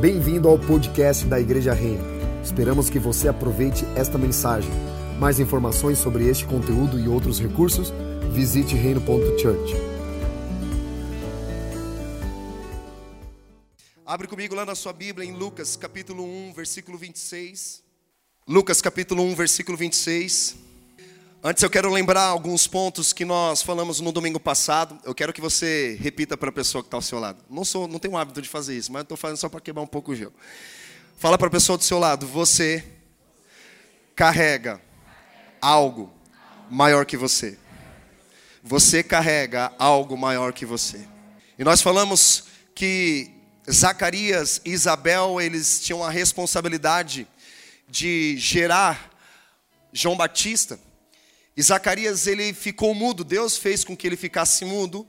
Bem-vindo ao podcast da Igreja Reino. Esperamos que você aproveite esta mensagem. Mais informações sobre este conteúdo e outros recursos, visite reino.church. Abre comigo lá na sua Bíblia em Lucas capítulo 1, versículo 26. Lucas capítulo 1, versículo 26. Antes eu quero lembrar alguns pontos que nós falamos no domingo passado. Eu quero que você repita para a pessoa que está ao seu lado. Não sou, não tenho o hábito de fazer isso, mas estou fazendo só para quebrar um pouco o gelo. Fala para a pessoa do seu lado. Você carrega algo maior que você. Você carrega algo maior que você. E nós falamos que Zacarias e Isabel eles tinham a responsabilidade de gerar João Batista. E Zacarias ele ficou mudo, Deus fez com que ele ficasse mudo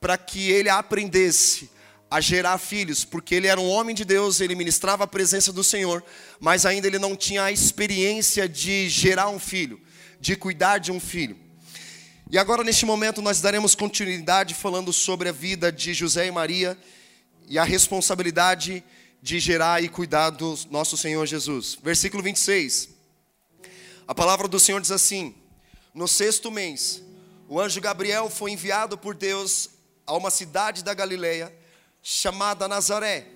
para que ele aprendesse a gerar filhos, porque ele era um homem de Deus, ele ministrava a presença do Senhor, mas ainda ele não tinha a experiência de gerar um filho, de cuidar de um filho. E agora neste momento nós daremos continuidade falando sobre a vida de José e Maria e a responsabilidade de gerar e cuidar do nosso Senhor Jesus. Versículo 26. A palavra do Senhor diz assim: no sexto mês, o anjo Gabriel foi enviado por Deus a uma cidade da Galileia chamada Nazaré,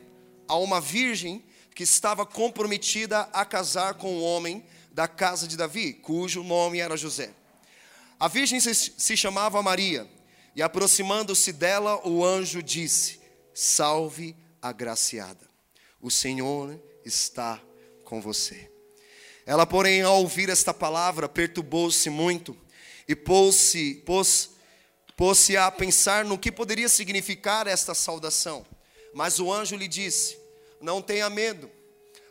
a uma virgem que estava comprometida a casar com um homem da casa de Davi, cujo nome era José. A virgem se chamava Maria, e aproximando-se dela, o anjo disse: Salve, agraciada, o Senhor está com você. Ela, porém, ao ouvir esta palavra, perturbou-se muito e pôs-se pôs, pôs a pensar no que poderia significar esta saudação. Mas o anjo lhe disse: Não tenha medo,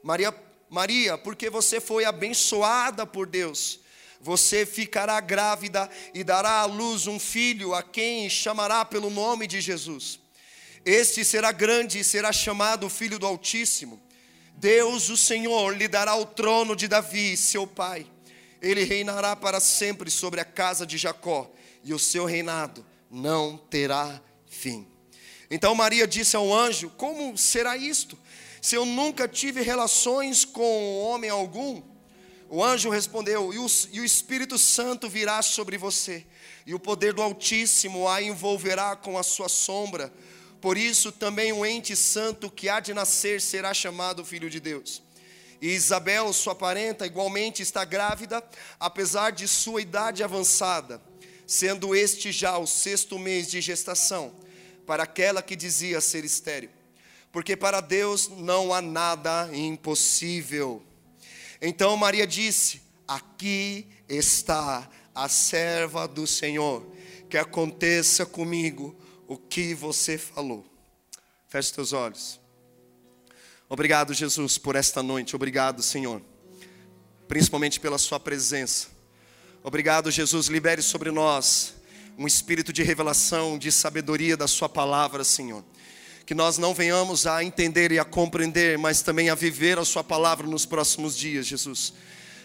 Maria, Maria, porque você foi abençoada por Deus. Você ficará grávida e dará à luz um filho, a quem chamará pelo nome de Jesus. Este será grande e será chamado Filho do Altíssimo. Deus, o Senhor, lhe dará o trono de Davi, seu pai. Ele reinará para sempre sobre a casa de Jacó, e o seu reinado não terá fim. Então Maria disse ao anjo: Como será isto? Se eu nunca tive relações com homem algum? O anjo respondeu: e o, e o Espírito Santo virá sobre você, e o poder do Altíssimo a envolverá com a sua sombra. Por isso também o ente santo que há de nascer será chamado filho de Deus. E Isabel, sua parenta, igualmente está grávida, apesar de sua idade avançada, sendo este já o sexto mês de gestação, para aquela que dizia ser estéril. Porque para Deus não há nada impossível. Então Maria disse: Aqui está a serva do Senhor, que aconteça comigo o que você falou. Feche teus olhos. Obrigado, Jesus, por esta noite. Obrigado, Senhor. Principalmente pela Sua presença. Obrigado, Jesus. Libere sobre nós um espírito de revelação, de sabedoria da Sua palavra, Senhor. Que nós não venhamos a entender e a compreender, mas também a viver a Sua palavra nos próximos dias, Jesus.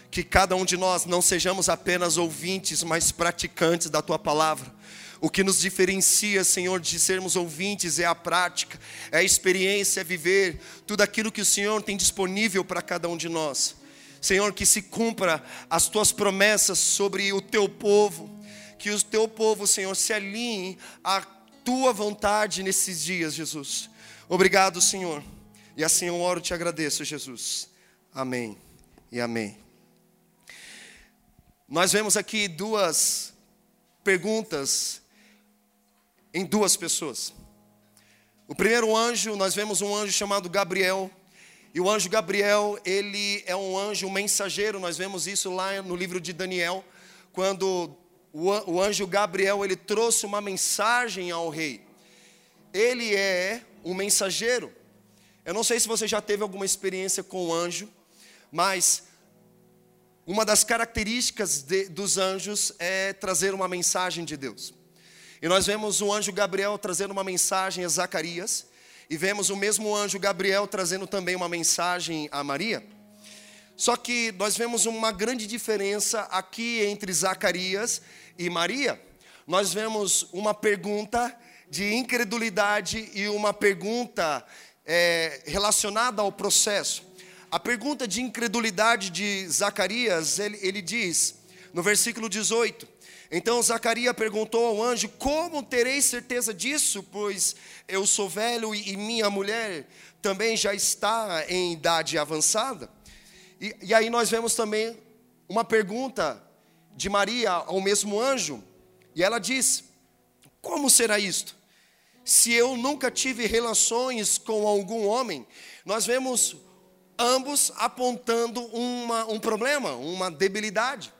Que cada um de nós não sejamos apenas ouvintes, mas praticantes da Tua palavra o que nos diferencia, Senhor, de sermos ouvintes é a prática, é a experiência, é viver tudo aquilo que o Senhor tem disponível para cada um de nós. Senhor, que se cumpra as tuas promessas sobre o teu povo, que o teu povo, Senhor, se alinhe à tua vontade nesses dias, Jesus. Obrigado, Senhor. E assim eu oro e te agradeço, Jesus. Amém e amém. Nós vemos aqui duas perguntas em duas pessoas. O primeiro anjo, nós vemos um anjo chamado Gabriel. E o anjo Gabriel, ele é um anjo mensageiro. Nós vemos isso lá no livro de Daniel, quando o anjo Gabriel, ele trouxe uma mensagem ao rei. Ele é um mensageiro. Eu não sei se você já teve alguma experiência com o anjo, mas uma das características de, dos anjos é trazer uma mensagem de Deus. E nós vemos o anjo Gabriel trazendo uma mensagem a Zacarias, e vemos o mesmo anjo Gabriel trazendo também uma mensagem a Maria. Só que nós vemos uma grande diferença aqui entre Zacarias e Maria. Nós vemos uma pergunta de incredulidade e uma pergunta é, relacionada ao processo. A pergunta de incredulidade de Zacarias, ele, ele diz, no versículo 18: Então Zacarias perguntou ao anjo: Como terei certeza disso? Pois eu sou velho e, minha mulher também já está em idade avançada. E, e aí nós vemos também uma pergunta de Maria ao mesmo anjo, e ela diz: Como será isto? Se eu nunca tive relações com algum homem, nós vemos ambos apontando uma, um problema, uma debilidade.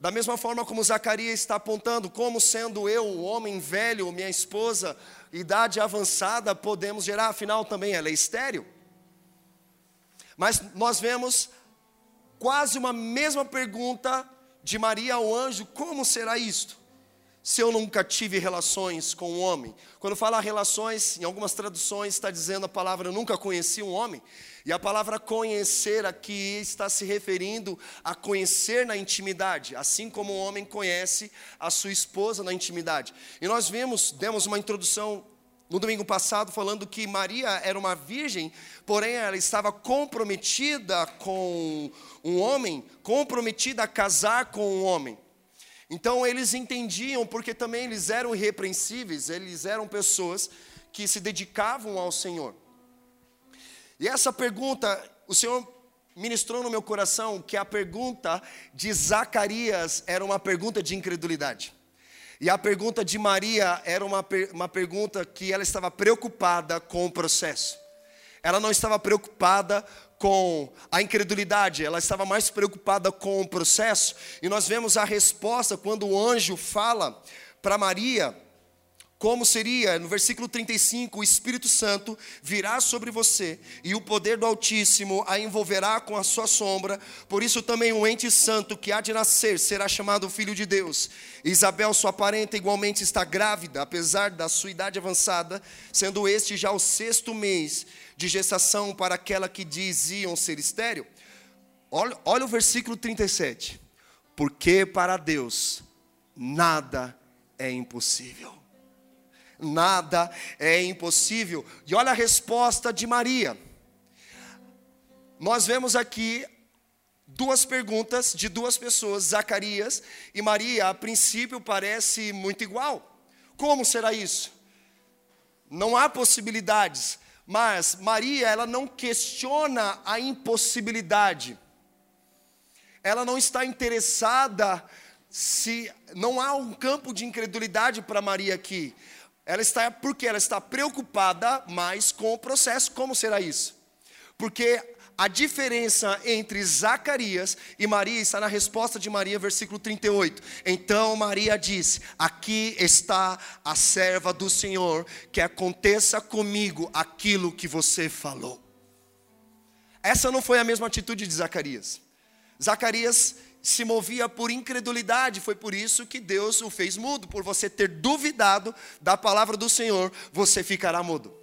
Da mesma forma como Zacarias está apontando, como sendo eu, o homem velho, minha esposa, idade avançada, podemos gerar, afinal também ela é estéril. Mas nós vemos quase uma mesma pergunta de Maria ao anjo: como será isto? Se eu nunca tive relações com um homem. Quando fala relações, em algumas traduções está dizendo a palavra eu nunca conheci um homem. E a palavra conhecer aqui está se referindo a conhecer na intimidade, assim como o homem conhece a sua esposa na intimidade. E nós vimos, demos uma introdução no domingo passado falando que Maria era uma virgem, porém ela estava comprometida com um homem, comprometida a casar com um homem. Então eles entendiam, porque também eles eram irrepreensíveis, eles eram pessoas que se dedicavam ao Senhor. E essa pergunta, o Senhor ministrou no meu coração que a pergunta de Zacarias era uma pergunta de incredulidade. E a pergunta de Maria era uma, uma pergunta que ela estava preocupada com o processo. Ela não estava preocupada com a incredulidade, ela estava mais preocupada com o processo. E nós vemos a resposta quando o anjo fala para Maria como seria, no versículo 35, o Espírito Santo virá sobre você e o poder do Altíssimo a envolverá com a sua sombra. Por isso também o ente santo que há de nascer será chamado Filho de Deus. Isabel, sua parenta, igualmente está grávida, apesar da sua idade avançada, sendo este já o sexto mês de gestação para aquela que diziam ser estéril. Olha, olha o versículo 37. Porque para Deus nada é impossível nada é impossível. E olha a resposta de Maria. Nós vemos aqui duas perguntas de duas pessoas, Zacarias e Maria, a princípio parece muito igual. Como será isso? Não há possibilidades, mas Maria, ela não questiona a impossibilidade. Ela não está interessada se não há um campo de incredulidade para Maria aqui. Ela está porque ela está preocupada mais com o processo. Como será isso? Porque a diferença entre Zacarias e Maria está na resposta de Maria, versículo 38. Então Maria disse: Aqui está a serva do Senhor, que aconteça comigo aquilo que você falou. Essa não foi a mesma atitude de Zacarias. Zacarias se movia por incredulidade, foi por isso que Deus o fez mudo, por você ter duvidado da palavra do Senhor, você ficará mudo.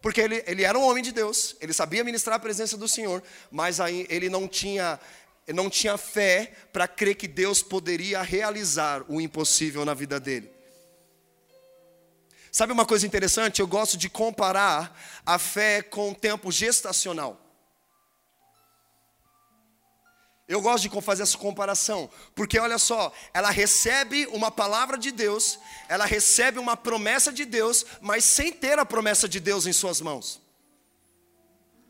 Porque ele, ele era um homem de Deus, ele sabia ministrar a presença do Senhor, mas aí ele não tinha, não tinha fé para crer que Deus poderia realizar o impossível na vida dele. Sabe uma coisa interessante? Eu gosto de comparar a fé com o tempo gestacional. Eu gosto de fazer essa comparação, porque olha só, ela recebe uma palavra de Deus, ela recebe uma promessa de Deus, mas sem ter a promessa de Deus em suas mãos.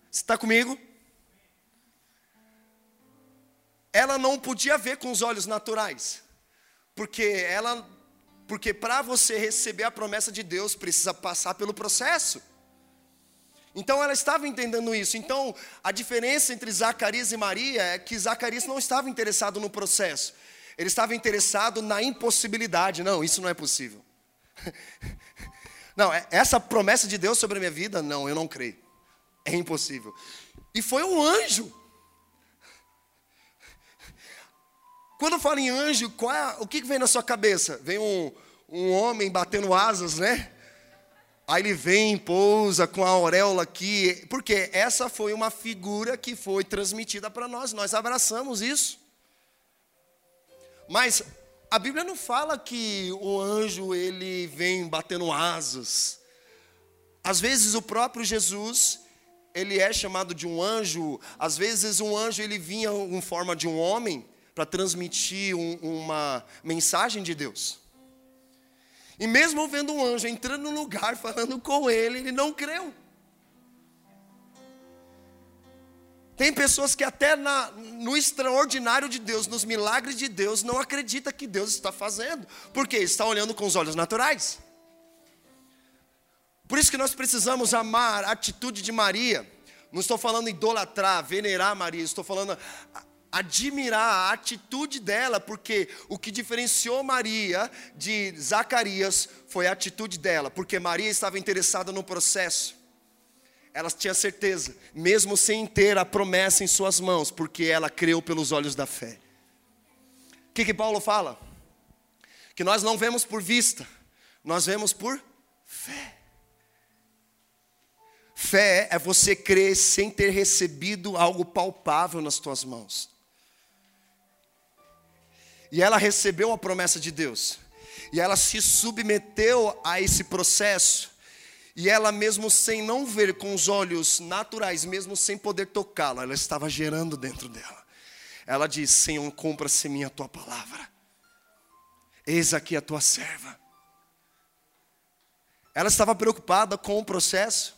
Você está comigo? Ela não podia ver com os olhos naturais, porque ela, porque para você receber a promessa de Deus precisa passar pelo processo. Então ela estava entendendo isso. Então a diferença entre Zacarias e Maria é que Zacarias não estava interessado no processo, ele estava interessado na impossibilidade. Não, isso não é possível. Não, é, essa promessa de Deus sobre a minha vida, não, eu não creio. É impossível. E foi um anjo. Quando eu falo em anjo, é, o que vem na sua cabeça? Vem um, um homem batendo asas, né? Aí ele vem, pousa com a auréola aqui, porque essa foi uma figura que foi transmitida para nós, nós abraçamos isso. Mas a Bíblia não fala que o anjo ele vem batendo asas. Às vezes o próprio Jesus, ele é chamado de um anjo, às vezes um anjo ele vinha em forma de um homem para transmitir um, uma mensagem de Deus. E mesmo vendo um anjo entrando no lugar falando com ele, ele não creu. Tem pessoas que até na, no extraordinário de Deus, nos milagres de Deus, não acredita que Deus está fazendo, porque está olhando com os olhos naturais. Por isso que nós precisamos amar a atitude de Maria. Não estou falando idolatrar, venerar Maria, estou falando admirar a atitude dela, porque o que diferenciou Maria de Zacarias foi a atitude dela, porque Maria estava interessada no processo. Ela tinha certeza, mesmo sem ter a promessa em suas mãos, porque ela creu pelos olhos da fé. O que, que Paulo fala? Que nós não vemos por vista, nós vemos por fé. Fé é você crer sem ter recebido algo palpável nas tuas mãos. E ela recebeu a promessa de Deus. E ela se submeteu a esse processo. E ela, mesmo sem não ver com os olhos naturais, mesmo sem poder tocá-la, ela estava gerando dentro dela. Ela diz: Senhor, compra-se minha tua palavra. Eis aqui a tua serva. Ela estava preocupada com o processo.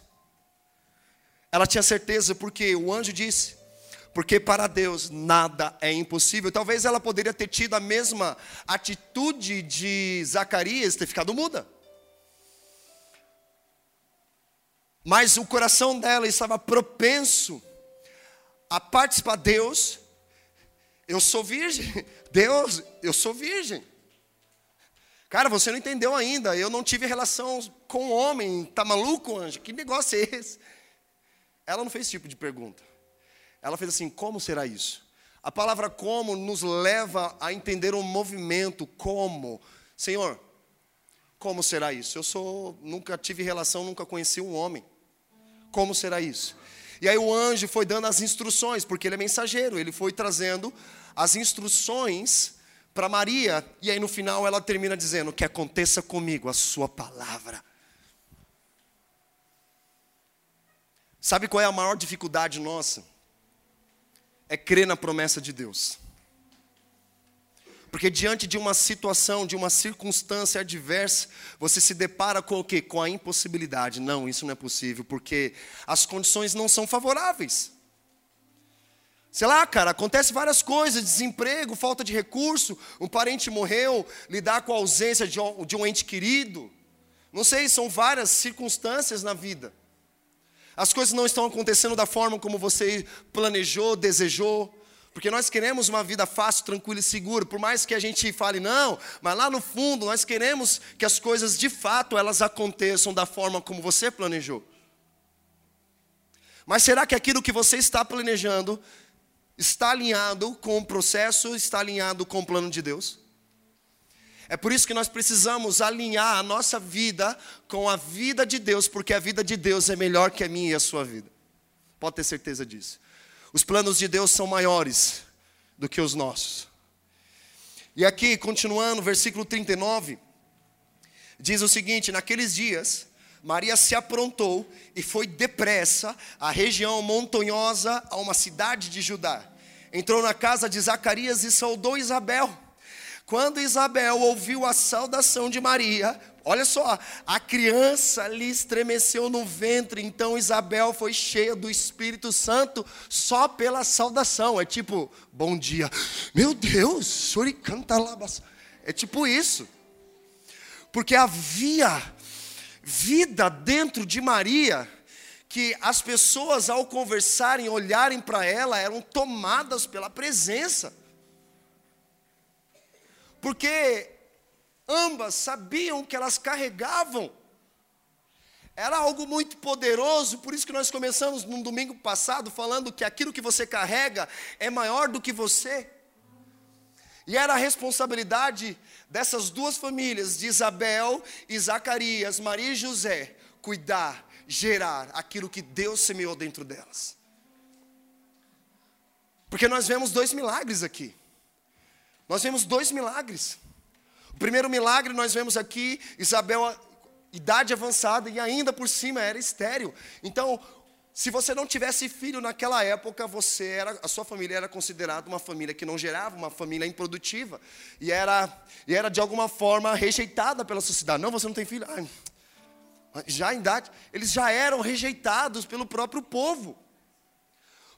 Ela tinha certeza, porque o anjo disse: porque para Deus nada é impossível. Talvez ela poderia ter tido a mesma atitude de Zacarias, ter ficado muda. Mas o coração dela estava propenso a participar. Deus, eu sou virgem. Deus, eu sou virgem. Cara, você não entendeu ainda. Eu não tive relação com homem. Tá maluco, anjo? Que negócio é esse? Ela não fez esse tipo de pergunta. Ela fez assim: como será isso? A palavra como nos leva a entender o movimento como. Senhor, como será isso? Eu sou, nunca tive relação, nunca conheci um homem. Como será isso? E aí o anjo foi dando as instruções, porque ele é mensageiro, ele foi trazendo as instruções para Maria, e aí no final ela termina dizendo: Que aconteça comigo a sua palavra. Sabe qual é a maior dificuldade nossa? É crer na promessa de Deus. Porque diante de uma situação, de uma circunstância adversa, você se depara com o quê? Com a impossibilidade. Não, isso não é possível, porque as condições não são favoráveis. Sei lá, cara, acontece várias coisas, desemprego, falta de recurso, um parente morreu, lidar com a ausência de um, ente querido. Não sei, são várias circunstâncias na vida. As coisas não estão acontecendo da forma como você planejou, desejou. Porque nós queremos uma vida fácil, tranquila e segura. Por mais que a gente fale não, mas lá no fundo nós queremos que as coisas de fato elas aconteçam da forma como você planejou. Mas será que aquilo que você está planejando está alinhado com o processo, está alinhado com o plano de Deus? É por isso que nós precisamos alinhar a nossa vida com a vida de Deus, porque a vida de Deus é melhor que a minha e a sua vida. Pode ter certeza disso. Os planos de Deus são maiores do que os nossos. E aqui, continuando, versículo 39, diz o seguinte: Naqueles dias, Maria se aprontou e foi depressa à região montanhosa, a uma cidade de Judá. Entrou na casa de Zacarias e saudou Isabel. Quando Isabel ouviu a saudação de Maria, olha só, a criança lhe estremeceu no ventre, então Isabel foi cheia do Espírito Santo só pela saudação. É tipo, bom dia. Meu Deus, canta labas. É tipo isso. Porque havia vida dentro de Maria que as pessoas ao conversarem, olharem para ela, eram tomadas pela presença porque ambas sabiam que elas carregavam. Era algo muito poderoso, por isso que nós começamos no domingo passado falando que aquilo que você carrega é maior do que você. E era a responsabilidade dessas duas famílias, de Isabel e Zacarias, Maria e José, cuidar, gerar aquilo que Deus semeou dentro delas. Porque nós vemos dois milagres aqui. Nós vemos dois milagres. O primeiro milagre nós vemos aqui, Isabel, idade avançada e ainda por cima era estéril. Então, se você não tivesse filho naquela época, você era, a sua família era considerada uma família que não gerava, uma família improdutiva, e era, e era de alguma forma rejeitada pela sociedade. Não, você não tem filho? Ai, já em idade, eles já eram rejeitados pelo próprio povo.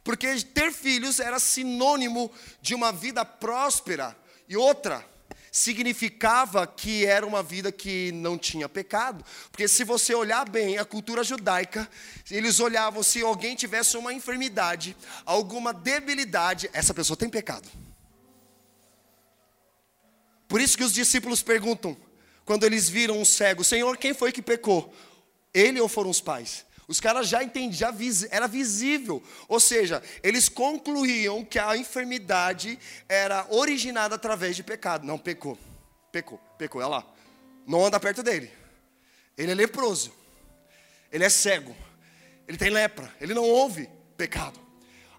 Porque ter filhos era sinônimo de uma vida próspera. E outra, significava que era uma vida que não tinha pecado. Porque se você olhar bem a cultura judaica, eles olhavam se alguém tivesse uma enfermidade, alguma debilidade, essa pessoa tem pecado. Por isso que os discípulos perguntam, quando eles viram um cego, Senhor, quem foi que pecou? Ele ou foram os pais? Os caras já entendiam, já era visível. Ou seja, eles concluíam que a enfermidade era originada através de pecado. Não, pecou. Pecou, pecou, olha lá. Não anda perto dele. Ele é leproso. Ele é cego. Ele tem lepra. Ele não ouve pecado.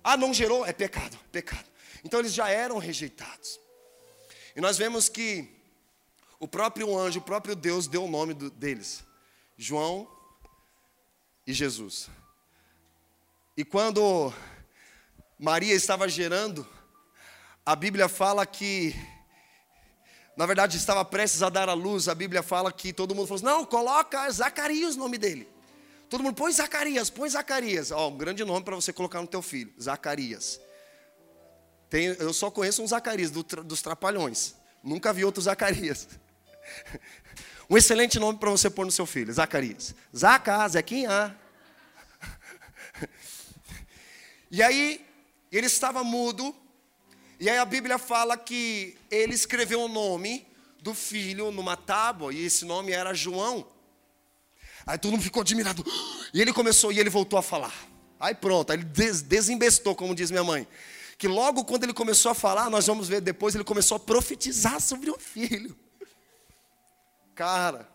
Ah, não gerou? É pecado, pecado. Então eles já eram rejeitados. E nós vemos que o próprio anjo, o próprio Deus deu o nome deles. João e Jesus. E quando Maria estava gerando, a Bíblia fala que, na verdade, estava prestes a dar a luz. A Bíblia fala que todo mundo falou assim: não, coloca Zacarias o nome dele. Todo mundo põe Zacarias, põe Zacarias. Ó, um grande nome para você colocar no teu filho, Zacarias. Tem, eu só conheço um Zacarias do, dos Trapalhões. Nunca vi outro Zacarias. Um excelente nome para você pôr no seu filho, Zacarias. Zaca, Zequinha. E aí, ele estava mudo, e aí a Bíblia fala que ele escreveu o nome do filho numa tábua, e esse nome era João. Aí todo mundo ficou admirado. E ele começou, e ele voltou a falar. Aí pronto, aí ele des desembestou, como diz minha mãe. Que logo quando ele começou a falar, nós vamos ver depois, ele começou a profetizar sobre o filho cara.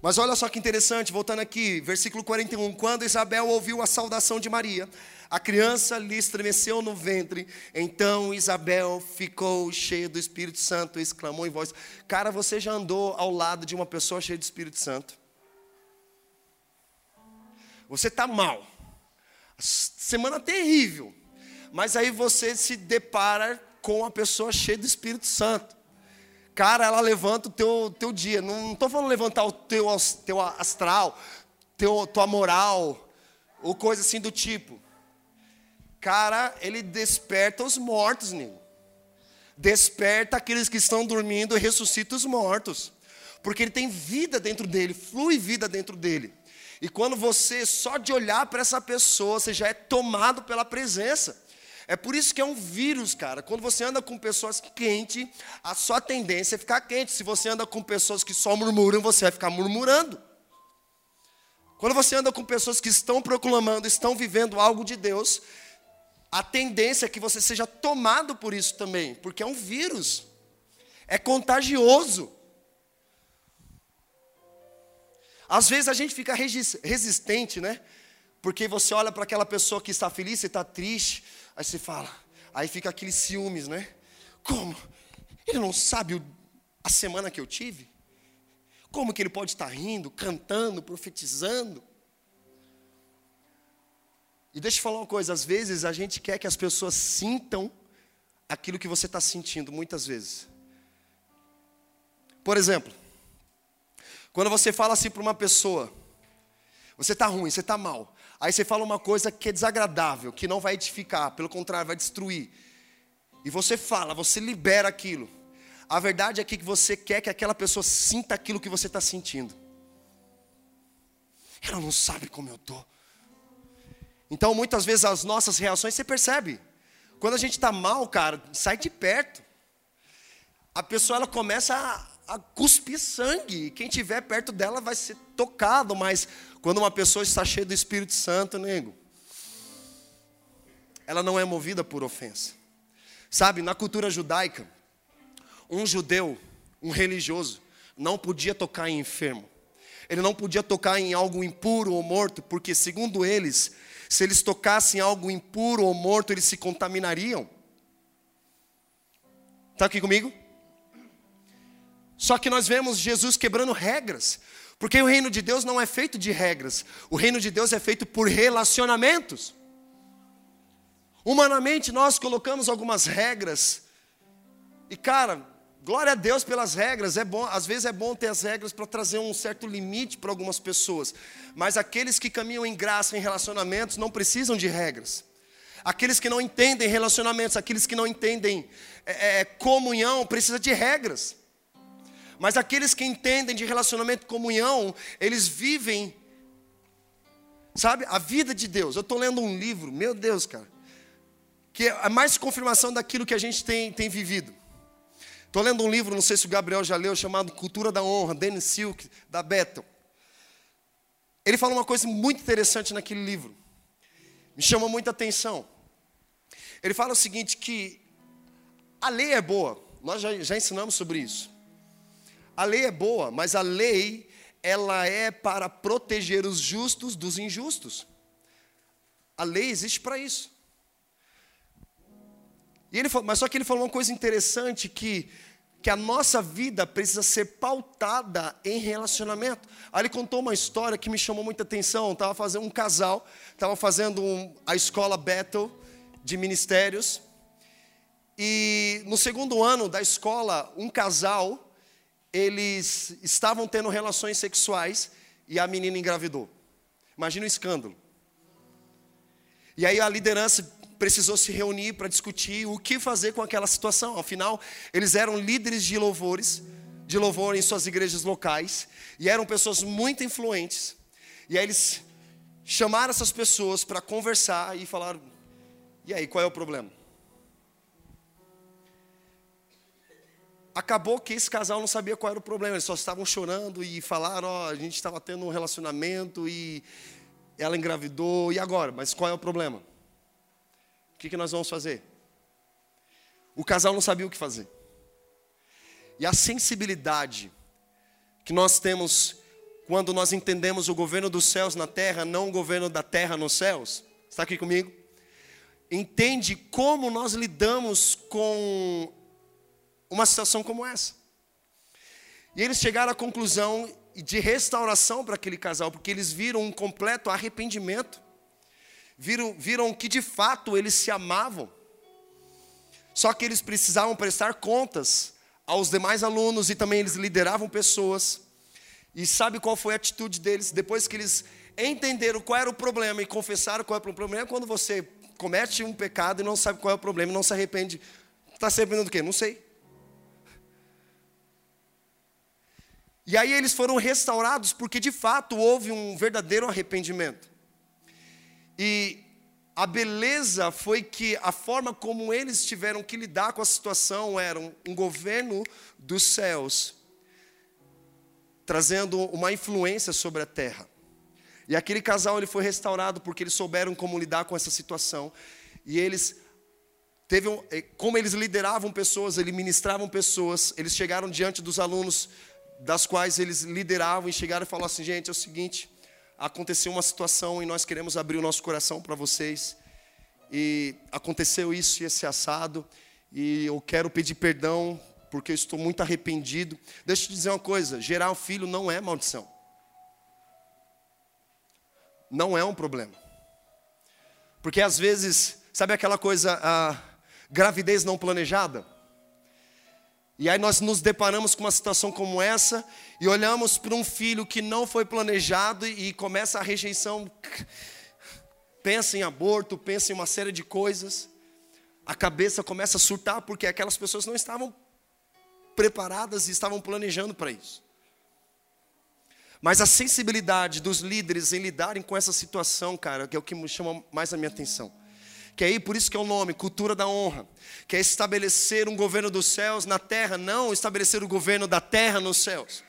Mas olha só que interessante, voltando aqui, versículo 41. Quando Isabel ouviu a saudação de Maria, a criança lhe estremeceu no ventre. Então Isabel ficou cheia do Espírito Santo e exclamou em voz: Cara, você já andou ao lado de uma pessoa cheia do Espírito Santo? Você está mal. Semana terrível. Mas aí você se depara com uma pessoa cheia do Espírito Santo. Cara, ela levanta o teu, teu dia. Não estou falando levantar o teu, teu astral, teu, tua moral, ou coisa assim do tipo. Cara, ele desperta os mortos, nego. Desperta aqueles que estão dormindo e ressuscita os mortos. Porque ele tem vida dentro dele, flui vida dentro dele. E quando você, só de olhar para essa pessoa, você já é tomado pela presença. É por isso que é um vírus, cara. Quando você anda com pessoas quentes, a sua tendência é ficar quente. Se você anda com pessoas que só murmuram, você vai ficar murmurando. Quando você anda com pessoas que estão proclamando, estão vivendo algo de Deus, a tendência é que você seja tomado por isso também, porque é um vírus. É contagioso. Às vezes a gente fica resistente, né? Porque você olha para aquela pessoa que está feliz, você está triste, Aí você fala, aí fica aqueles ciúmes, né? Como? Ele não sabe o, a semana que eu tive? Como que ele pode estar rindo, cantando, profetizando? E deixa eu falar uma coisa: às vezes a gente quer que as pessoas sintam aquilo que você está sentindo, muitas vezes. Por exemplo, quando você fala assim para uma pessoa, você está ruim, você está mal. Aí você fala uma coisa que é desagradável, que não vai edificar, pelo contrário, vai destruir. E você fala, você libera aquilo. A verdade é que você quer que aquela pessoa sinta aquilo que você está sentindo. Ela não sabe como eu estou. Então, muitas vezes, as nossas reações, você percebe. Quando a gente está mal, cara, sai de perto. A pessoa ela começa a, a cuspir sangue. Quem estiver perto dela vai ser tocado, mas quando uma pessoa está cheia do Espírito Santo, nego, ela não é movida por ofensa. Sabe, na cultura judaica, um judeu, um religioso, não podia tocar em enfermo. Ele não podia tocar em algo impuro ou morto, porque, segundo eles, se eles tocassem algo impuro ou morto, eles se contaminariam. Está aqui comigo? Só que nós vemos Jesus quebrando regras. Porque o reino de Deus não é feito de regras, o reino de Deus é feito por relacionamentos. Humanamente nós colocamos algumas regras, e cara, glória a Deus pelas regras, é bom, às vezes é bom ter as regras para trazer um certo limite para algumas pessoas, mas aqueles que caminham em graça em relacionamentos não precisam de regras. Aqueles que não entendem relacionamentos, aqueles que não entendem é, é, comunhão, precisa de regras. Mas aqueles que entendem de relacionamento comunhão, eles vivem, sabe, a vida de Deus. Eu estou lendo um livro, meu Deus, cara, que é mais confirmação daquilo que a gente tem, tem vivido. Estou lendo um livro, não sei se o Gabriel já leu, chamado Cultura da Honra, Dennis Silk, da Bethel. Ele fala uma coisa muito interessante naquele livro. Me chamou muita atenção. Ele fala o seguinte, que a lei é boa, nós já, já ensinamos sobre isso. A lei é boa, mas a lei, ela é para proteger os justos dos injustos. A lei existe para isso. E ele mas só que ele falou uma coisa interessante que que a nossa vida precisa ser pautada em relacionamento. Aí ele contou uma história que me chamou muita atenção. Estava fazendo um casal, estava fazendo um, a escola Bethel, de ministérios. E no segundo ano da escola, um casal, eles estavam tendo relações sexuais e a menina engravidou. Imagina o escândalo. E aí a liderança precisou se reunir para discutir o que fazer com aquela situação. Afinal, eles eram líderes de louvores, de louvor em suas igrejas locais, e eram pessoas muito influentes. E aí eles chamaram essas pessoas para conversar e falaram: e aí, qual é o problema? Acabou que esse casal não sabia qual era o problema, eles só estavam chorando e falaram: Ó, oh, a gente estava tendo um relacionamento e ela engravidou, e agora? Mas qual é o problema? O que, que nós vamos fazer? O casal não sabia o que fazer. E a sensibilidade que nós temos quando nós entendemos o governo dos céus na terra, não o governo da terra nos céus. Está aqui comigo? entende como nós lidamos com uma situação como essa. E eles chegaram à conclusão de restauração para aquele casal, porque eles viram um completo arrependimento, viram, viram que de fato eles se amavam, só que eles precisavam prestar contas aos demais alunos e também eles lideravam pessoas. E sabe qual foi a atitude deles? Depois que eles entenderam qual era o problema e confessaram qual era o problema, quando você comete um pecado e não sabe qual é o problema, não se arrepende. Está se arrependendo do quê? Não sei. E aí eles foram restaurados porque de fato houve um verdadeiro arrependimento. E a beleza foi que a forma como eles tiveram que lidar com a situação era um, governo dos céus, trazendo uma influência sobre a terra. E aquele casal ele foi restaurado porque eles souberam como lidar com essa situação. E eles teve eh, como eles lideravam pessoas, eles ministravam pessoas, eles chegaram diante dos alunos das quais eles lideravam e chegaram e falaram assim, gente, é o seguinte, aconteceu uma situação e nós queremos abrir o nosso coração para vocês. E aconteceu isso e esse assado, e eu quero pedir perdão porque eu estou muito arrependido. Deixa eu te dizer uma coisa, gerar um filho não é maldição não é um problema. Porque às vezes, sabe aquela coisa, a gravidez não planejada? E aí nós nos deparamos com uma situação como essa e olhamos para um filho que não foi planejado e começa a rejeição. Pensa em aborto, pensa em uma série de coisas. A cabeça começa a surtar porque aquelas pessoas não estavam preparadas e estavam planejando para isso. Mas a sensibilidade dos líderes em lidarem com essa situação, cara, que é o que me chama mais a minha atenção. Que aí, por isso que é o nome, cultura da honra. Que é estabelecer um governo dos céus na terra, não estabelecer o governo da terra nos céus.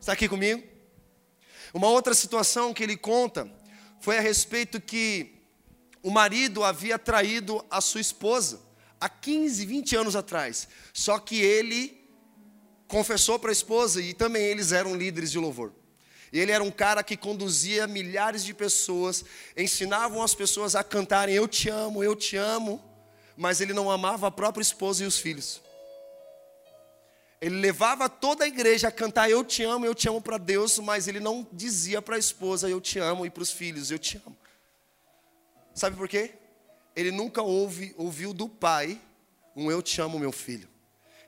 Está aqui comigo? Uma outra situação que ele conta foi a respeito que o marido havia traído a sua esposa há 15, 20 anos atrás. Só que ele confessou para a esposa e também eles eram líderes de louvor. E ele era um cara que conduzia milhares de pessoas, ensinavam as pessoas a cantarem Eu te amo, eu te amo, mas ele não amava a própria esposa e os filhos. Ele levava toda a igreja a cantar eu te amo, eu te amo para Deus, mas ele não dizia para a esposa eu te amo e para os filhos eu te amo. Sabe por quê? Ele nunca ouve, ouviu do pai um eu te amo, meu filho.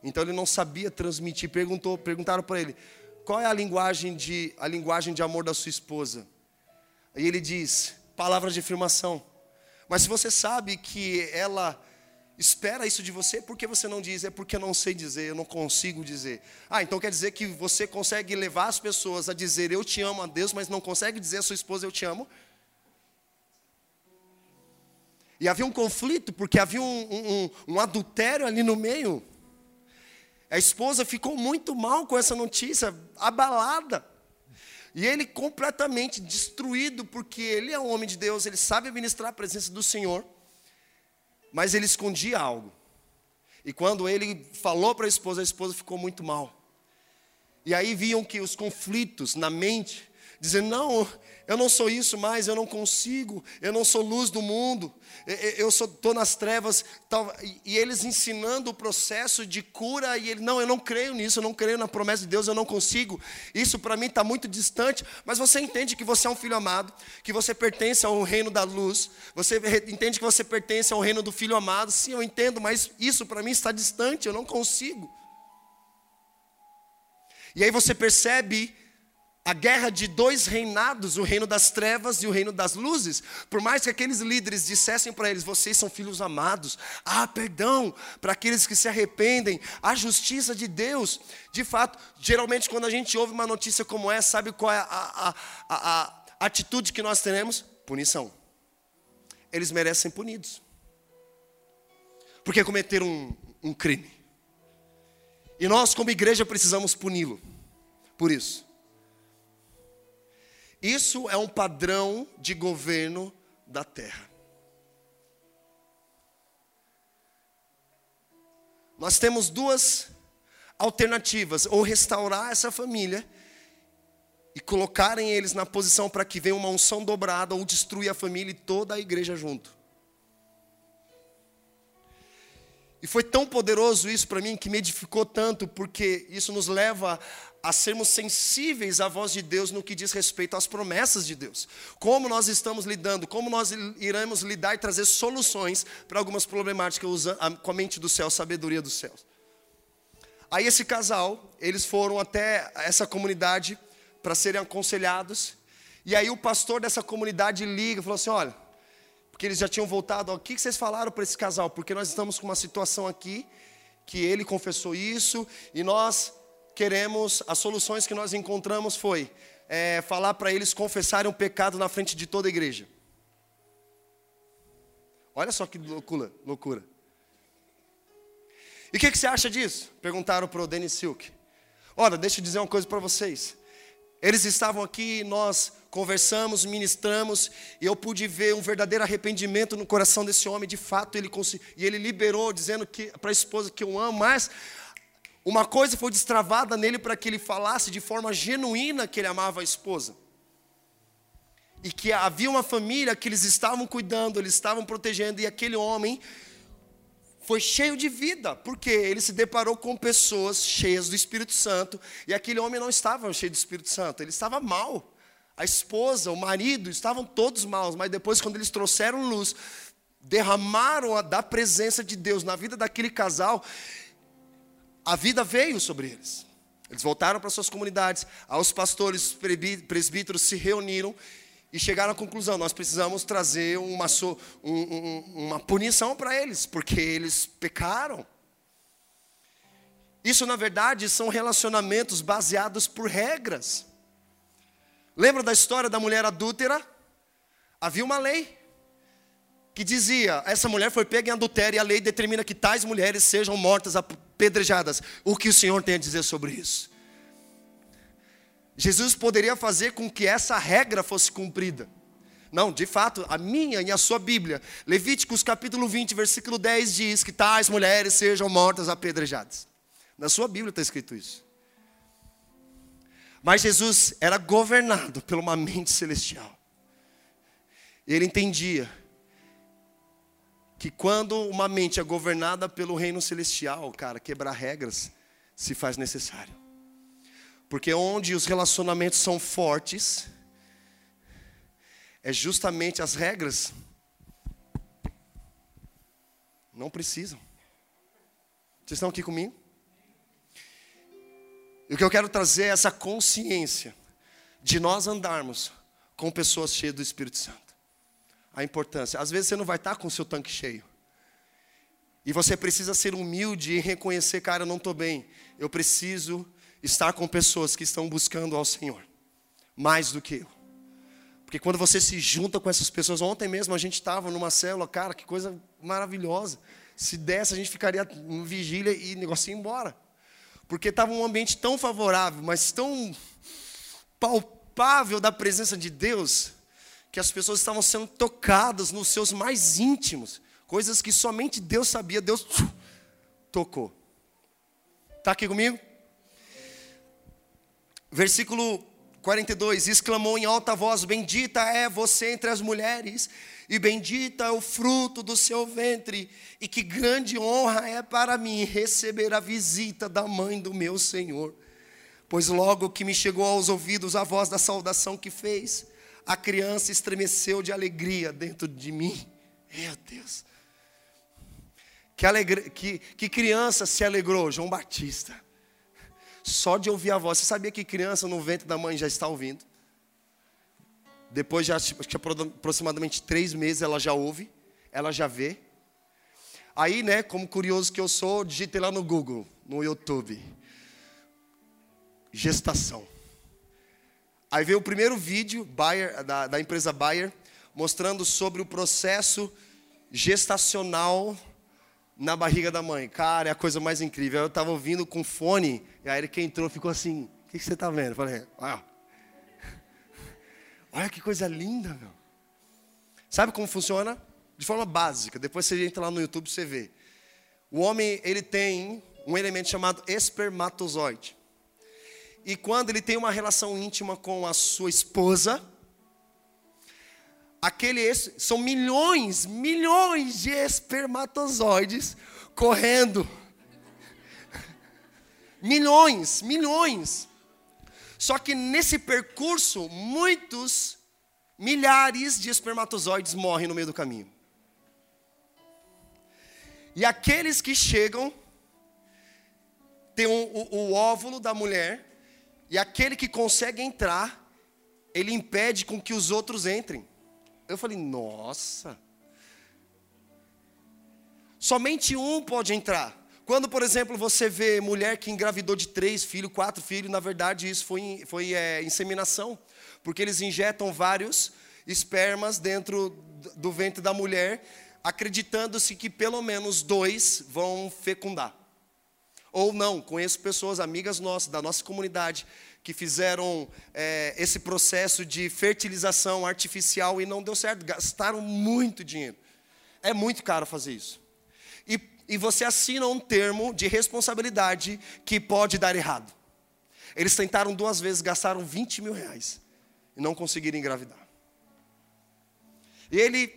Então ele não sabia transmitir. Perguntou, perguntaram para ele: "Qual é a linguagem de a linguagem de amor da sua esposa?" E ele diz: "Palavras de afirmação." Mas se você sabe que ela espera isso de você, por que você não diz? É porque eu não sei dizer, eu não consigo dizer. Ah, então quer dizer que você consegue levar as pessoas a dizer eu te amo a Deus, mas não consegue dizer à sua esposa eu te amo? E havia um conflito, porque havia um, um, um adultério ali no meio. A esposa ficou muito mal com essa notícia, abalada. E ele completamente destruído, porque ele é um homem de Deus, ele sabe administrar a presença do Senhor mas ele escondia algo. E quando ele falou para a esposa, a esposa ficou muito mal. E aí viam que os conflitos na mente dizendo: Não, eu não sou isso mais, eu não consigo, eu não sou luz do mundo, eu estou nas trevas. E eles ensinando o processo de cura, e ele: Não, eu não creio nisso, eu não creio na promessa de Deus, eu não consigo. Isso para mim está muito distante, mas você entende que você é um filho amado, que você pertence ao reino da luz, você entende que você pertence ao reino do filho amado. Sim, eu entendo, mas isso para mim está distante, eu não consigo. E aí você percebe a guerra de dois reinados, o reino das trevas e o reino das luzes. Por mais que aqueles líderes dissessem para eles: vocês são filhos amados, há perdão para aqueles que se arrependem, a justiça de Deus. De fato, geralmente quando a gente ouve uma notícia como essa, sabe qual é a, a, a, a atitude que nós teremos? Punição. Eles merecem punidos, porque cometeram um, um crime. E nós, como igreja, precisamos puni-lo por isso. Isso é um padrão de governo da terra. Nós temos duas alternativas: ou restaurar essa família e colocarem eles na posição para que venha uma unção dobrada, ou destruir a família e toda a igreja junto. E foi tão poderoso isso para mim que me edificou tanto, porque isso nos leva a sermos sensíveis à voz de Deus no que diz respeito às promessas de Deus. Como nós estamos lidando, como nós iremos lidar e trazer soluções para algumas problemáticas com a mente do céu, a sabedoria dos céus. Aí esse casal, eles foram até essa comunidade para serem aconselhados. E aí o pastor dessa comunidade liga e falou assim: olha, porque eles já tinham voltado, o que vocês falaram para esse casal? Porque nós estamos com uma situação aqui que ele confessou isso e nós queremos, as soluções que nós encontramos foi é, falar para eles confessarem o pecado na frente de toda a igreja. Olha só que loucura. loucura. E o que, que, você acha disso? Perguntaram para o Dennis Silk. Olha, deixa eu dizer uma coisa para vocês. Eles estavam aqui, nós conversamos, ministramos, e eu pude ver um verdadeiro arrependimento no coração desse homem. De fato, ele e ele liberou, dizendo que para a esposa que eu amo, mas uma coisa foi destravada nele para que ele falasse de forma genuína que ele amava a esposa. E que havia uma família que eles estavam cuidando, eles estavam protegendo, e aquele homem foi cheio de vida, porque ele se deparou com pessoas cheias do Espírito Santo, e aquele homem não estava cheio do Espírito Santo, ele estava mal. A esposa, o marido, estavam todos maus, mas depois, quando eles trouxeram luz, derramaram a da presença de Deus na vida daquele casal, a vida veio sobre eles. Eles voltaram para suas comunidades, aos pastores, presbíteros se reuniram e chegaram à conclusão: nós precisamos trazer uma, um, uma punição para eles, porque eles pecaram. Isso, na verdade, são relacionamentos baseados por regras. Lembra da história da mulher adúltera? Havia uma lei que dizia: essa mulher foi pega em adultério e a lei determina que tais mulheres sejam mortas apedrejadas. O que o Senhor tem a dizer sobre isso? Jesus poderia fazer com que essa regra fosse cumprida. Não, de fato, a minha e a sua Bíblia, Levíticos capítulo 20, versículo 10 diz que tais mulheres sejam mortas apedrejadas. Na sua Bíblia está escrito isso. Mas Jesus era governado por uma mente celestial. Ele entendia que quando uma mente é governada pelo reino celestial, cara, quebrar regras se faz necessário. Porque onde os relacionamentos são fortes, é justamente as regras não precisam. Vocês estão aqui comigo? E o que eu quero trazer é essa consciência de nós andarmos com pessoas cheias do Espírito Santo. A importância. Às vezes você não vai estar com o seu tanque cheio. E você precisa ser humilde e reconhecer, cara, eu não estou bem. Eu preciso estar com pessoas que estão buscando ao Senhor. Mais do que eu. Porque quando você se junta com essas pessoas, ontem mesmo a gente estava numa célula, cara, que coisa maravilhosa. Se desse, a gente ficaria em vigília e o negócio ia embora. Porque estava um ambiente tão favorável, mas tão palpável da presença de Deus, que as pessoas estavam sendo tocadas nos seus mais íntimos, coisas que somente Deus sabia, Deus tocou. Está aqui comigo? Versículo 42: exclamou em alta voz: Bendita é você entre as mulheres, e bendita é o fruto do seu ventre, e que grande honra é para mim receber a visita da mãe do meu Senhor. Pois logo que me chegou aos ouvidos a voz da saudação que fez, a criança estremeceu de alegria dentro de mim. Meu Deus. Que, alegre, que, que criança se alegrou? João Batista. Só de ouvir a voz. Você sabia que criança no ventre da mãe já está ouvindo? Depois de aproximadamente três meses ela já ouve, ela já vê. Aí, né, como curioso que eu sou, digitei lá no Google, no YouTube. Gestação. Aí veio o primeiro vídeo Bayer, da, da empresa Bayer, mostrando sobre o processo gestacional na barriga da mãe. Cara, é a coisa mais incrível. Eu estava ouvindo com fone, e ele que entrou ficou assim: O que, que, você está vendo? Eu falei: Olha, olha que coisa linda, meu. Sabe como funciona? De forma básica. Depois você entra lá no YouTube você vê. O homem, ele tem um elemento chamado espermatozoide. E quando ele tem uma relação íntima com a sua esposa, aquele são milhões, milhões de espermatozoides correndo. Milhões, milhões. Só que nesse percurso, muitos milhares de espermatozoides morrem no meio do caminho. E aqueles que chegam têm um, o, o óvulo da mulher e aquele que consegue entrar, ele impede com que os outros entrem. Eu falei, nossa. Somente um pode entrar. Quando, por exemplo, você vê mulher que engravidou de três filhos, quatro filhos, na verdade isso foi, foi é, inseminação, porque eles injetam vários espermas dentro do ventre da mulher, acreditando-se que pelo menos dois vão fecundar. Ou não, conheço pessoas, amigas nossas, da nossa comunidade, que fizeram é, esse processo de fertilização artificial e não deu certo, gastaram muito dinheiro. É muito caro fazer isso. E, você assina um termo de responsabilidade que pode dar errado. Eles tentaram duas vezes, gastaram 20 mil reais e não conseguiram engravidar. E ele,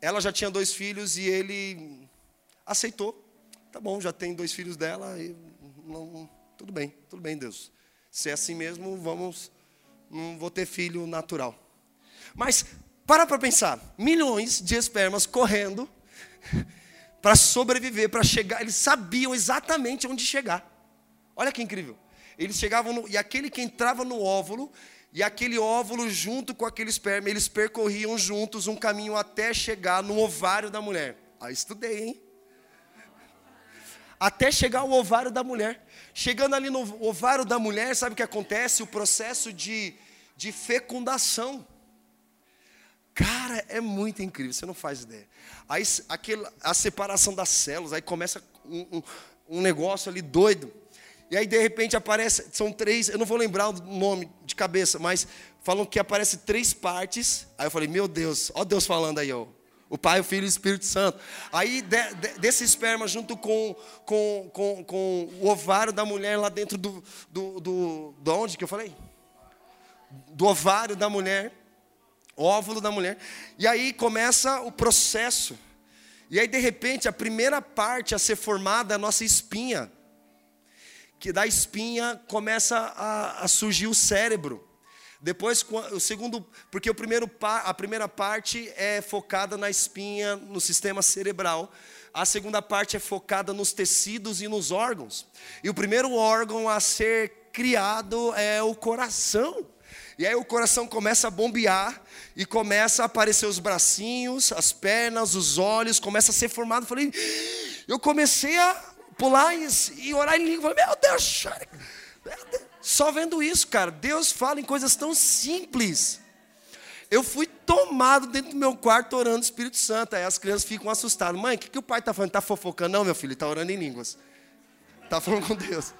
ela já tinha dois filhos e ele aceitou Tá bom, já tem dois filhos dela e não, tudo bem, tudo bem, Deus. Se é assim mesmo, vamos, não vou ter filho natural. Mas para para pensar, milhões de espermas correndo para sobreviver, para chegar, eles sabiam exatamente onde chegar. Olha que incrível. Eles chegavam no, e aquele que entrava no óvulo e aquele óvulo junto com aquele esperma, eles percorriam juntos um caminho até chegar no ovário da mulher. Ah, estudei, hein? até chegar ao ovário da mulher. Chegando ali no ovário da mulher, sabe o que acontece? O processo de, de fecundação. Cara, é muito incrível, você não faz ideia. Aí aquele, a separação das células, aí começa um, um, um negócio ali doido. E aí de repente aparece, são três, eu não vou lembrar o nome de cabeça, mas falam que aparece três partes. Aí eu falei, meu Deus, ó Deus falando aí, ó. O Pai, o Filho e o Espírito Santo. Aí, de, de, desse esperma, junto com, com, com, com, o ovário da mulher lá dentro do, do, do. De onde que eu falei? Do ovário da mulher. Óvulo da mulher. E aí começa o processo. E aí, de repente, a primeira parte a ser formada é a nossa espinha. que da espinha começa a, a surgir o cérebro. Depois, o segundo, porque o primeiro, a primeira parte é focada na espinha, no sistema cerebral. A segunda parte é focada nos tecidos e nos órgãos. E o primeiro órgão a ser criado é o coração. E aí o coração começa a bombear e começa a aparecer os bracinhos, as pernas, os olhos, começa a ser formado. Falei, eu comecei a pular e, e orar em língua. Falei, meu Deus, meu Deus. Só vendo isso, cara, Deus fala em coisas tão simples. Eu fui tomado dentro do meu quarto orando o Espírito Santo. Aí as crianças ficam assustadas. Mãe, o que, que o pai está falando? Está fofocando? Não, meu filho, está orando em línguas. Está falando com Deus.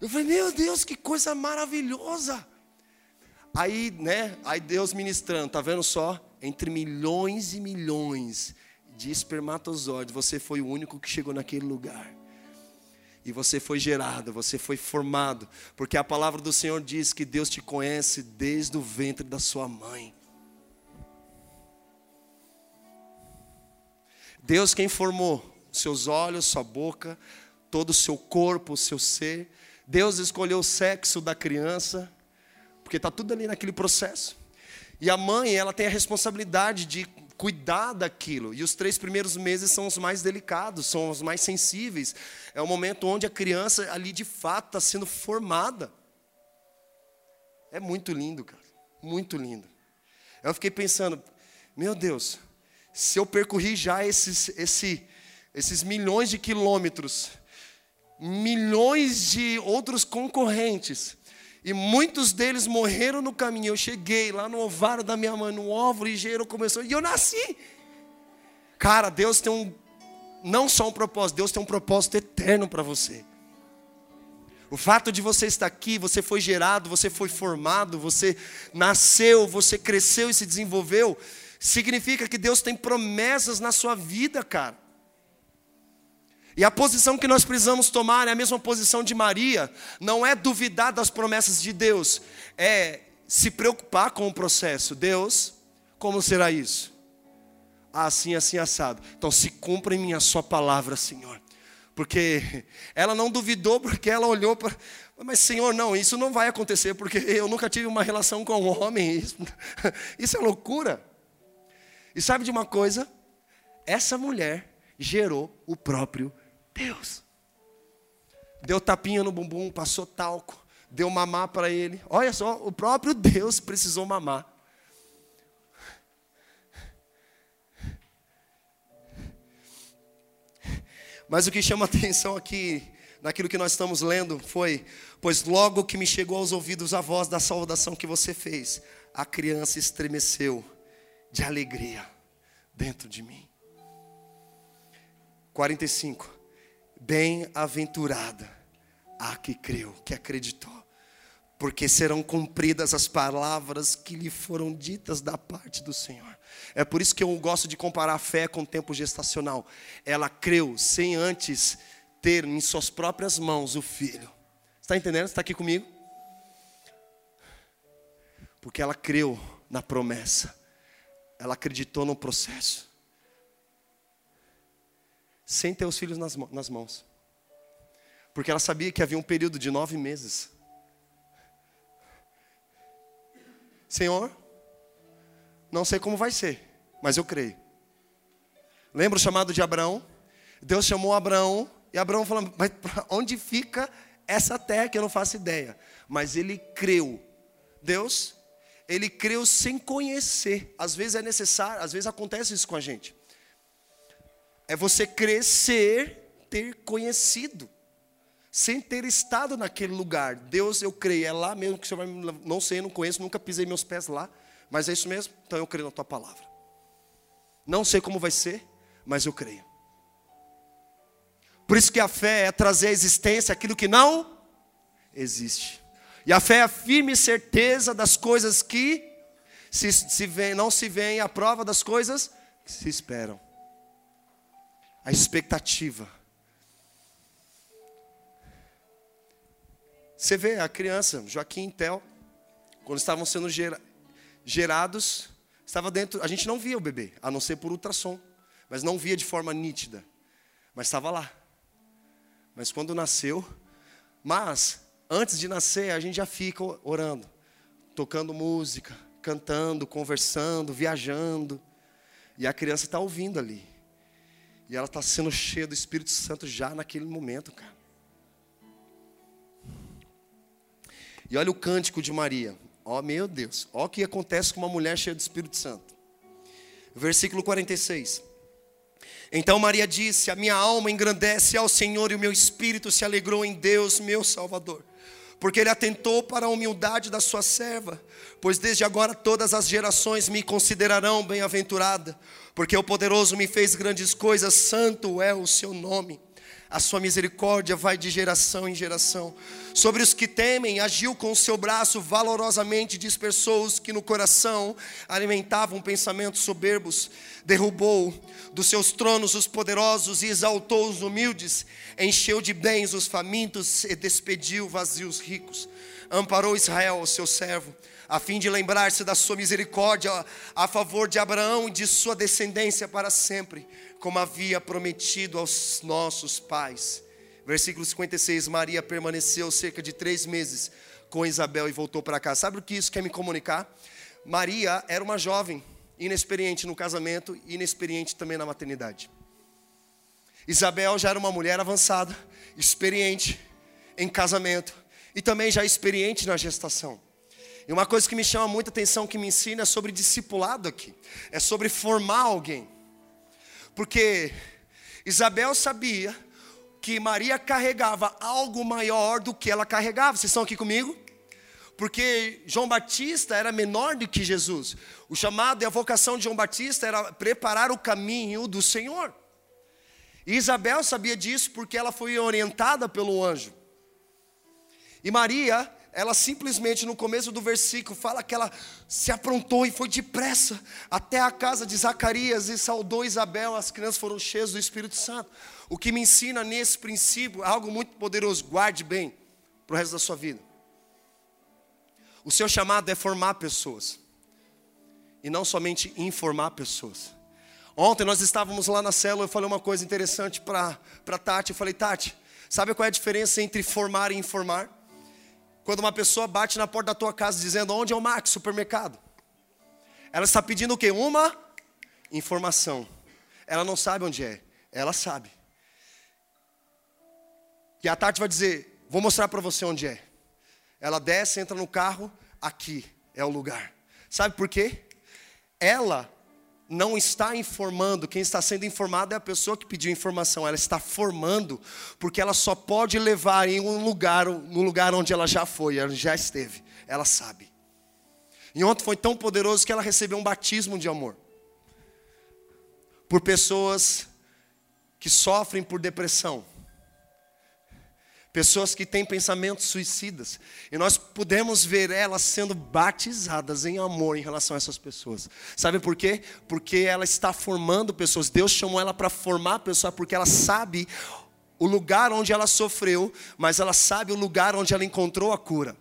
Eu falei, meu Deus, que coisa maravilhosa. Aí, né, aí Deus ministrando, tá vendo só? Entre milhões e milhões de espermatozoides, você foi o único que chegou naquele lugar. E você foi gerado, você foi formado, porque a palavra do Senhor diz que Deus te conhece desde o ventre da sua mãe. Deus quem formou seus olhos, sua boca, todo o seu corpo, o seu ser. Deus escolheu o sexo da criança, porque está tudo ali naquele processo. E a mãe, ela tem a responsabilidade de cuidar daquilo. E os três primeiros meses são os mais delicados, são os mais sensíveis. É o momento onde a criança ali de fato está sendo formada. É muito lindo, cara. Muito lindo. Eu fiquei pensando, meu Deus, se eu percorri já esses, esse, esses milhões de quilômetros, milhões de outros concorrentes, e muitos deles morreram no caminho. Eu cheguei lá no ovário da minha mãe, no óvulo ligeiro começou, e eu nasci. Cara, Deus tem um, não só um propósito, Deus tem um propósito eterno para você. O fato de você estar aqui, você foi gerado, você foi formado, você nasceu, você cresceu e se desenvolveu, significa que Deus tem promessas na sua vida, cara. E a posição que nós precisamos tomar é a mesma posição de Maria, não é duvidar das promessas de Deus, é se preocupar com o processo. Deus, como será isso? Assim, assim, assado. Então, se cumpra em mim a sua palavra, Senhor. Porque ela não duvidou, porque ela olhou para. Mas, Senhor, não, isso não vai acontecer, porque eu nunca tive uma relação com um homem. Isso, isso é loucura. E sabe de uma coisa? Essa mulher gerou o próprio Deus. Deu tapinha no bumbum, passou talco, deu mamar para ele. Olha só, o próprio Deus precisou mamar. Mas o que chama atenção aqui, naquilo que nós estamos lendo, foi: Pois logo que me chegou aos ouvidos a voz da saudação que você fez, a criança estremeceu de alegria dentro de mim. 45. Bem-aventurada a que creu, que acreditou, porque serão cumpridas as palavras que lhe foram ditas da parte do Senhor. É por isso que eu gosto de comparar a fé com o tempo gestacional. Ela creu sem antes ter em suas próprias mãos o filho. Está entendendo? Está aqui comigo? Porque ela creu na promessa, ela acreditou no processo sem ter os filhos nas, nas mãos. Porque ela sabia que havia um período de nove meses. Senhor, não sei como vai ser, mas eu creio. Lembra o chamado de Abraão? Deus chamou Abraão e Abraão falou: Mas onde fica essa terra que eu não faço ideia? Mas ele creu. Deus, ele creu sem conhecer. Às vezes é necessário, às vezes acontece isso com a gente. É você crescer, ter conhecido, sem ter estado naquele lugar. Deus, eu creio, é lá mesmo que Senhor vai me. Não sei, não conheço, nunca pisei meus pés lá, mas é isso mesmo? Então eu creio na tua palavra. Não sei como vai ser, mas eu creio. Por isso que a fé é trazer à existência aquilo que não existe. E a fé é a firme certeza das coisas que se, se vem, não se vêem, a prova das coisas que se esperam a expectativa. Você vê a criança, Joaquim e Tel, quando estavam sendo gerados, estava dentro, a gente não via o bebê, a não ser por ultrassom, mas não via de forma nítida, mas estava lá. Mas quando nasceu, mas antes de nascer, a gente já fica orando, tocando música, cantando, conversando, viajando. E a criança está ouvindo ali. E ela está sendo cheia do Espírito Santo já naquele momento, cara. E olha o cântico de Maria. Ó oh, meu Deus, ó o que acontece com uma mulher cheia do Espírito Santo. Versículo 46. Então Maria disse: A minha alma engrandece ao Senhor e o meu espírito se alegrou em Deus, meu Salvador porque ele atentou para a humildade da sua serva, pois desde agora todas as gerações me considerarão bem-aventurada, porque o poderoso me fez grandes coisas, santo é o seu nome. A sua misericórdia vai de geração em geração. Sobre os que temem, agiu com o seu braço valorosamente, dispersou os que no coração alimentavam pensamentos soberbos, derrubou dos seus tronos os poderosos e exaltou os humildes, encheu de bens os famintos e despediu vazios ricos. Amparou Israel, o seu servo, a fim de lembrar-se da sua misericórdia a favor de Abraão e de sua descendência para sempre como havia prometido aos nossos pais. Versículo 56: Maria permaneceu cerca de três meses com Isabel e voltou para cá. Sabe o que isso quer me comunicar? Maria era uma jovem, inexperiente no casamento e inexperiente também na maternidade. Isabel já era uma mulher avançada, experiente em casamento e também já experiente na gestação. E uma coisa que me chama muita atenção, que me ensina, é sobre discipulado aqui, é sobre formar alguém. Porque Isabel sabia que Maria carregava algo maior do que ela carregava. Vocês estão aqui comigo? Porque João Batista era menor do que Jesus. O chamado e a vocação de João Batista era preparar o caminho do Senhor. E Isabel sabia disso porque ela foi orientada pelo anjo. E Maria ela simplesmente no começo do versículo fala que ela se aprontou e foi depressa até a casa de Zacarias e saudou Isabel. As crianças foram cheias do Espírito Santo. O que me ensina nesse princípio algo muito poderoso. Guarde bem para o resto da sua vida. O seu chamado é formar pessoas e não somente informar pessoas. Ontem nós estávamos lá na célula, eu falei uma coisa interessante para Tati. Eu falei, Tati, sabe qual é a diferença entre formar e informar? Quando uma pessoa bate na porta da tua casa dizendo onde é o Max, supermercado. Ela está pedindo o quê? Uma informação. Ela não sabe onde é, ela sabe. E a Tati vai dizer: Vou mostrar para você onde é. Ela desce, entra no carro, aqui é o lugar. Sabe por quê? Ela não está informando, quem está sendo informado é a pessoa que pediu informação, ela está formando, porque ela só pode levar em um lugar, no lugar onde ela já foi, ela já esteve, ela sabe. E ontem foi tão poderoso que ela recebeu um batismo de amor por pessoas que sofrem por depressão pessoas que têm pensamentos suicidas, e nós podemos ver elas sendo batizadas em amor em relação a essas pessoas. Sabe por quê? Porque ela está formando pessoas. Deus chamou ela para formar pessoas porque ela sabe o lugar onde ela sofreu, mas ela sabe o lugar onde ela encontrou a cura.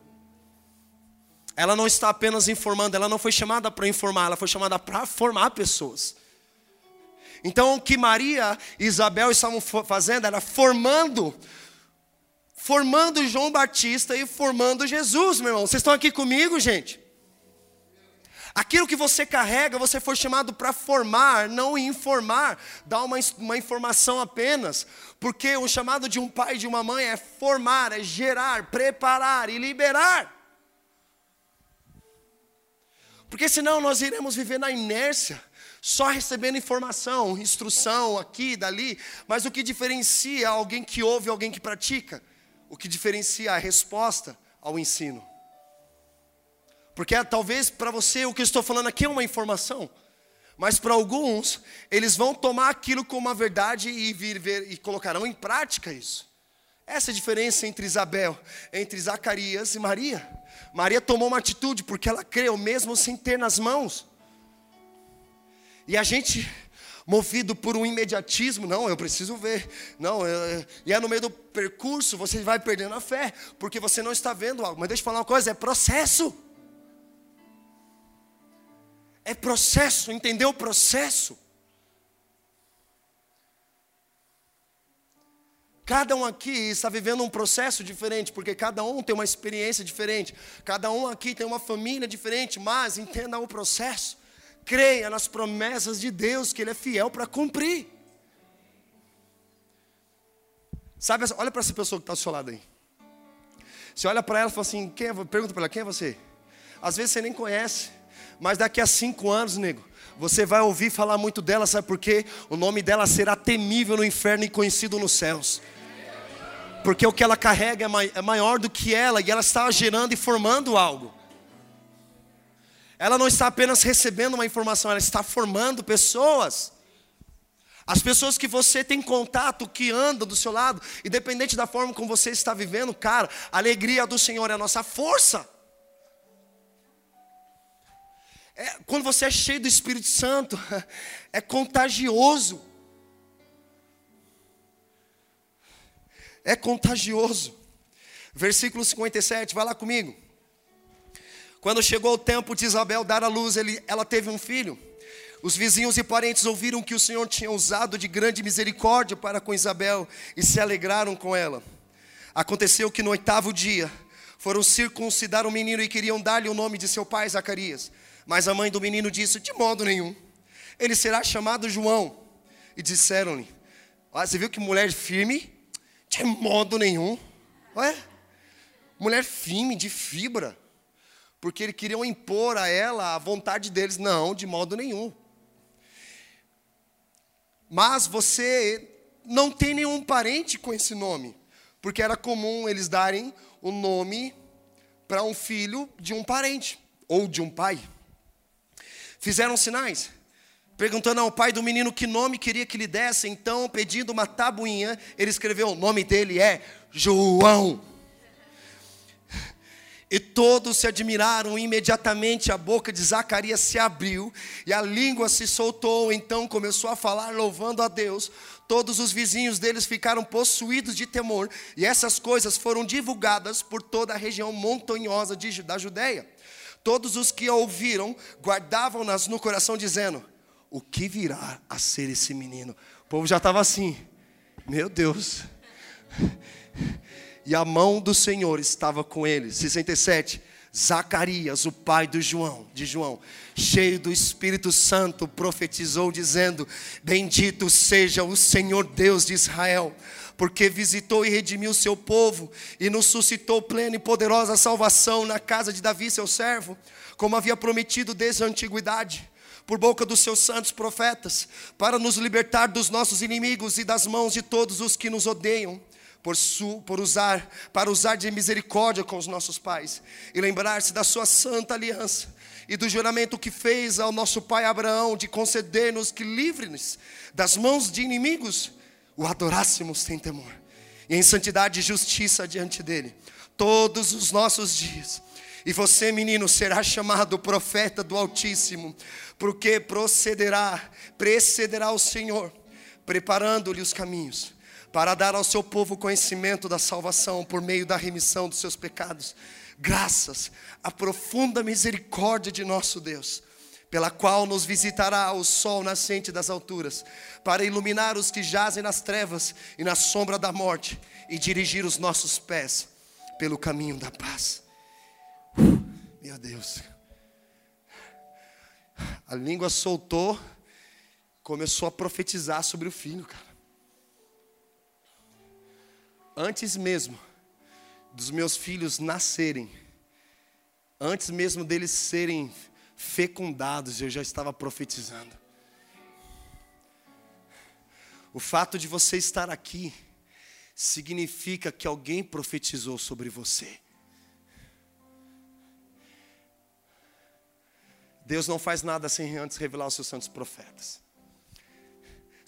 Ela não está apenas informando, ela não foi chamada para informar, ela foi chamada para formar pessoas. Então, o que Maria e Isabel estavam fazendo era formando formando João Batista e formando Jesus, meu irmão. Vocês estão aqui comigo, gente? Aquilo que você carrega, você foi chamado para formar, não informar, dar uma, uma informação apenas. Porque o chamado de um pai e de uma mãe é formar, é gerar, preparar e liberar. Porque senão nós iremos viver na inércia, só recebendo informação, instrução aqui, dali. Mas o que diferencia alguém que ouve e alguém que pratica? O que diferencia a resposta ao ensino. Porque talvez para você o que eu estou falando aqui é uma informação, mas para alguns eles vão tomar aquilo como uma verdade e vir ver e colocarão em prática isso. Essa é a diferença entre Isabel, entre Zacarias e Maria. Maria tomou uma atitude porque ela creu mesmo sem ter nas mãos. E a gente movido por um imediatismo, não, eu preciso ver, não, eu, e é no meio do percurso você vai perdendo a fé, porque você não está vendo algo. Mas deixa eu falar uma coisa: é processo. É processo, entendeu o processo? Cada um aqui está vivendo um processo diferente, porque cada um tem uma experiência diferente, cada um aqui tem uma família diferente, mas entenda o processo. Creia nas promessas de Deus, que Ele é fiel para cumprir. Sabe, olha para essa pessoa que está ao seu lado aí. Você olha para ela e fala assim: quem é, pergunta para ela, quem é você? Às vezes você nem conhece, mas daqui a cinco anos, nego, você vai ouvir falar muito dela, sabe por quê? O nome dela será temível no inferno e conhecido nos céus. Porque o que ela carrega é, é maior do que ela e ela está gerando e formando algo. Ela não está apenas recebendo uma informação, ela está formando pessoas. As pessoas que você tem contato, que andam do seu lado, independente da forma como você está vivendo, cara, a alegria do Senhor é a nossa força. É, quando você é cheio do Espírito Santo, é contagioso. É contagioso. Versículo 57, vai lá comigo. Quando chegou o tempo de Isabel dar à luz, ele, ela teve um filho. Os vizinhos e parentes ouviram que o Senhor tinha usado de grande misericórdia para com Isabel e se alegraram com ela. Aconteceu que no oitavo dia foram circuncidar o menino e queriam dar-lhe o nome de seu pai Zacarias. Mas a mãe do menino disse: De modo nenhum, ele será chamado João. E disseram-lhe: ah, Você viu que mulher firme? De modo nenhum. Ué? Mulher firme, de fibra. Porque eles queriam impor a ela a vontade deles. Não, de modo nenhum. Mas você não tem nenhum parente com esse nome, porque era comum eles darem o nome para um filho de um parente ou de um pai. Fizeram sinais, perguntando ao pai do menino que nome queria que lhe desse, então, pedindo uma tabuinha, ele escreveu: o nome dele é João. E todos se admiraram, imediatamente a boca de Zacarias se abriu e a língua se soltou, então começou a falar louvando a Deus. Todos os vizinhos deles ficaram possuídos de temor, e essas coisas foram divulgadas por toda a região montanhosa de, da Judéia. Todos os que a ouviram guardavam-nas no coração, dizendo: O que virá a ser esse menino? O povo já estava assim, meu Deus e a mão do Senhor estava com ele. 67. Zacarias, o pai do João, de João, cheio do Espírito Santo, profetizou dizendo: Bendito seja o Senhor Deus de Israel, porque visitou e redimiu seu povo e nos suscitou plena e poderosa salvação na casa de Davi, seu servo, como havia prometido desde a antiguidade por boca dos seus santos profetas, para nos libertar dos nossos inimigos e das mãos de todos os que nos odeiam por, su, por usar, para usar de misericórdia com os nossos pais e lembrar-se da sua santa aliança e do juramento que fez ao nosso pai Abraão de conceder-nos que livre-nos das mãos de inimigos, o adorássemos sem temor e em santidade e justiça diante dele todos os nossos dias. E você, menino, será chamado profeta do Altíssimo, porque procederá, precederá o Senhor, preparando-lhe os caminhos para dar ao seu povo conhecimento da salvação por meio da remissão dos seus pecados, graças à profunda misericórdia de nosso Deus, pela qual nos visitará o sol nascente das alturas, para iluminar os que jazem nas trevas e na sombra da morte e dirigir os nossos pés pelo caminho da paz. Meu Deus. A língua soltou, começou a profetizar sobre o filho, cara antes mesmo dos meus filhos nascerem, antes mesmo deles serem fecundados, eu já estava profetizando. O fato de você estar aqui significa que alguém profetizou sobre você. Deus não faz nada sem antes revelar os seus santos profetas.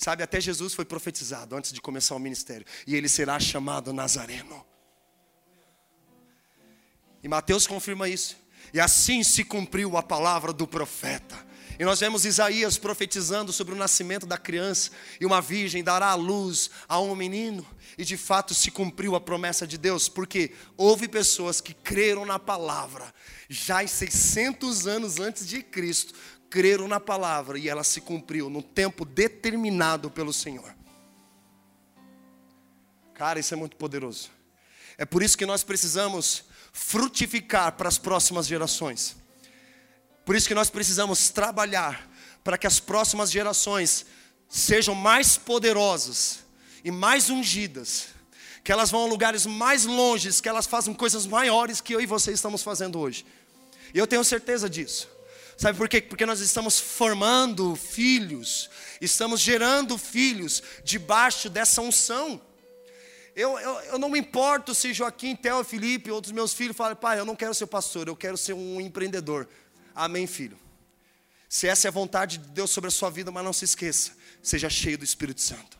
Sabe, até Jesus foi profetizado antes de começar o ministério. E ele será chamado Nazareno. E Mateus confirma isso. E assim se cumpriu a palavra do profeta. E nós vemos Isaías profetizando sobre o nascimento da criança, e uma virgem dará a luz a um menino, e de fato se cumpriu a promessa de Deus, porque houve pessoas que creram na palavra, já 600 anos antes de Cristo, creram na palavra e ela se cumpriu no tempo determinado pelo Senhor. Cara, isso é muito poderoso. É por isso que nós precisamos frutificar para as próximas gerações. Por isso que nós precisamos trabalhar para que as próximas gerações sejam mais poderosas e mais ungidas, que elas vão a lugares mais longes, que elas façam coisas maiores que eu e você estamos fazendo hoje. E eu tenho certeza disso. Sabe por quê? Porque nós estamos formando filhos, estamos gerando filhos debaixo dessa unção. Eu, eu, eu não me importo se Joaquim, Theo, Felipe, outros meus filhos falam, pai, eu não quero ser pastor, eu quero ser um empreendedor. Amém, filho. Se essa é a vontade de Deus sobre a sua vida, mas não se esqueça, seja cheio do Espírito Santo.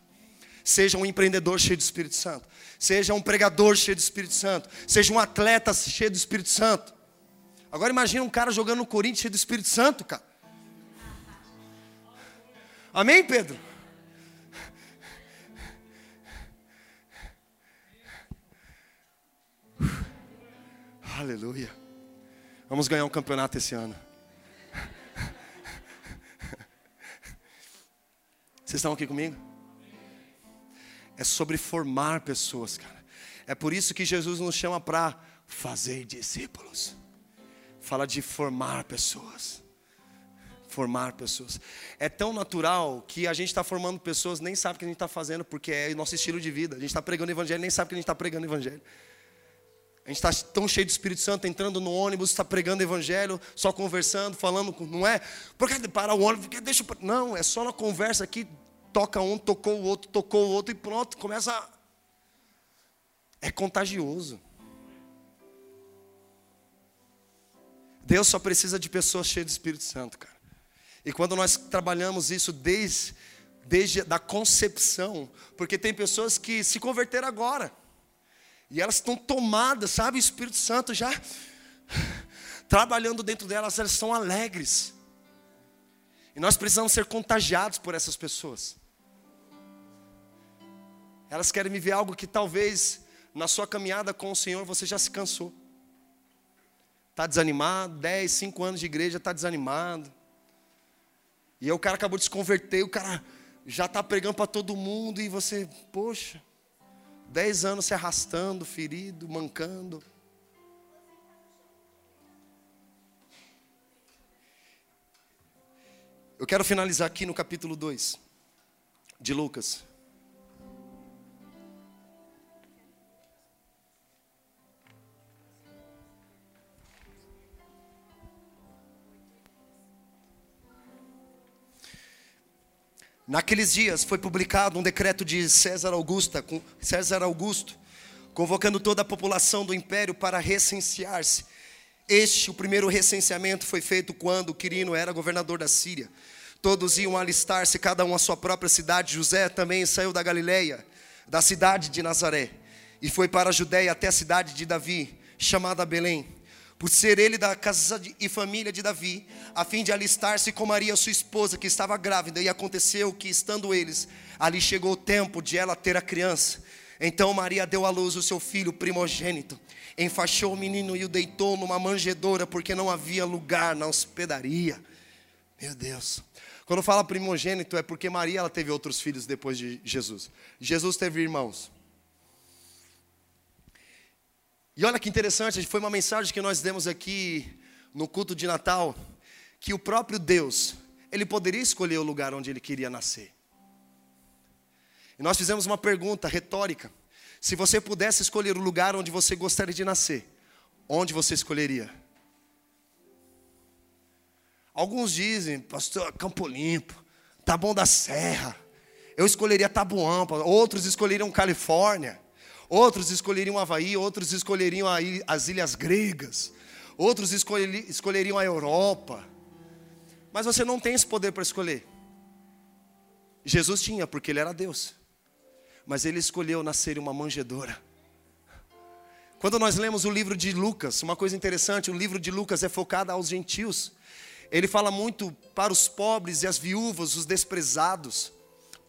Seja um empreendedor cheio do Espírito Santo. Seja um pregador cheio do Espírito Santo. Seja um atleta cheio do Espírito Santo. Agora imagine um cara jogando no Corinthians cheio do Espírito Santo, cara. Amém, Pedro? Aleluia. Vamos ganhar um campeonato esse ano. Vocês estão aqui comigo? É sobre formar pessoas, cara. É por isso que Jesus nos chama para fazer discípulos. Fala de formar pessoas. Formar pessoas. É tão natural que a gente está formando pessoas, nem sabe o que a gente está fazendo, porque é nosso estilo de vida. A gente está pregando o evangelho, nem sabe que a gente está pregando o evangelho. A gente está tão cheio do Espírito Santo, entrando no ônibus, está pregando evangelho, só conversando, falando, não é? Por que parar o ônibus? Porque deixa Não, é só na conversa aqui, toca um, tocou o outro, tocou o outro e pronto, começa. A... É contagioso. Deus só precisa de pessoas cheias do Espírito Santo, cara. E quando nós trabalhamos isso desde, desde da concepção, porque tem pessoas que se converteram agora. E elas estão tomadas, sabe? O Espírito Santo já trabalhando dentro delas, elas são alegres. E nós precisamos ser contagiados por essas pessoas. Elas querem me ver algo que talvez na sua caminhada com o Senhor você já se cansou. Está desanimado, 10, 5 anos de igreja, está desanimado. E aí o cara acabou de se converter, o cara já está pregando para todo mundo e você, poxa. Dez anos se arrastando, ferido, mancando. Eu quero finalizar aqui no capítulo 2 de Lucas. Naqueles dias foi publicado um decreto de César Augusta, César Augusto, convocando toda a população do império para recensear-se. Este, o primeiro recenseamento, foi feito quando Quirino era governador da Síria. Todos iam alistar-se, cada um à sua própria cidade. José também saiu da Galileia, da cidade de Nazaré, e foi para a Judéia até a cidade de Davi, chamada Belém por ser ele da casa e família de Davi, a fim de alistar-se com Maria, sua esposa, que estava grávida, e aconteceu que, estando eles, ali chegou o tempo de ela ter a criança. Então Maria deu à luz o seu filho primogênito, enfaixou o menino e o deitou numa manjedoura, porque não havia lugar na hospedaria. Meu Deus. Quando fala primogênito é porque Maria ela teve outros filhos depois de Jesus. Jesus teve irmãos. E olha que interessante, foi uma mensagem que nós demos aqui no culto de Natal, que o próprio Deus, ele poderia escolher o lugar onde ele queria nascer. E nós fizemos uma pergunta retórica: se você pudesse escolher o lugar onde você gostaria de nascer, onde você escolheria? Alguns dizem, pastor, Campo Limpo, Taboão da Serra. Eu escolheria Tabuão, outros escolheriam Califórnia. Outros escolheriam Havaí, outros escolheriam as ilhas gregas, outros escolheriam a Europa. Mas você não tem esse poder para escolher. Jesus tinha, porque ele era Deus. Mas ele escolheu nascer uma manjedoura. Quando nós lemos o livro de Lucas, uma coisa interessante, o livro de Lucas é focado aos gentios. Ele fala muito para os pobres e as viúvas, os desprezados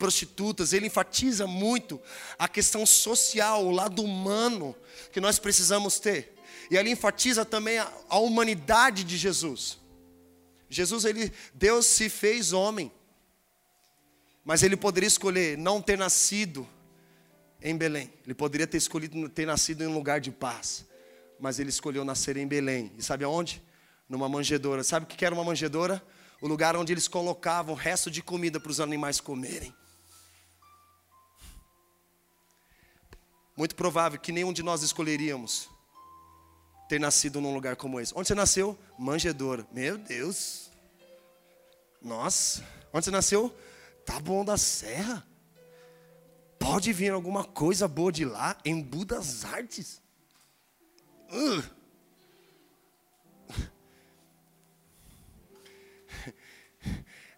prostitutas, ele enfatiza muito a questão social, o lado humano que nós precisamos ter. E ele enfatiza também a, a humanidade de Jesus. Jesus, ele, Deus se fez homem, mas ele poderia escolher não ter nascido em Belém. Ele poderia ter escolhido ter nascido em um lugar de paz, mas ele escolheu nascer em Belém. E sabe aonde? Numa manjedoura. Sabe o que era uma manjedoura? O lugar onde eles colocavam o resto de comida para os animais comerem. Muito provável que nenhum de nós escolheríamos ter nascido num lugar como esse. Onde você nasceu? Manjedoura. Meu Deus. Nossa. Onde você nasceu? Tá bom da Serra. Pode vir alguma coisa boa de lá? Embu das Artes. Uh.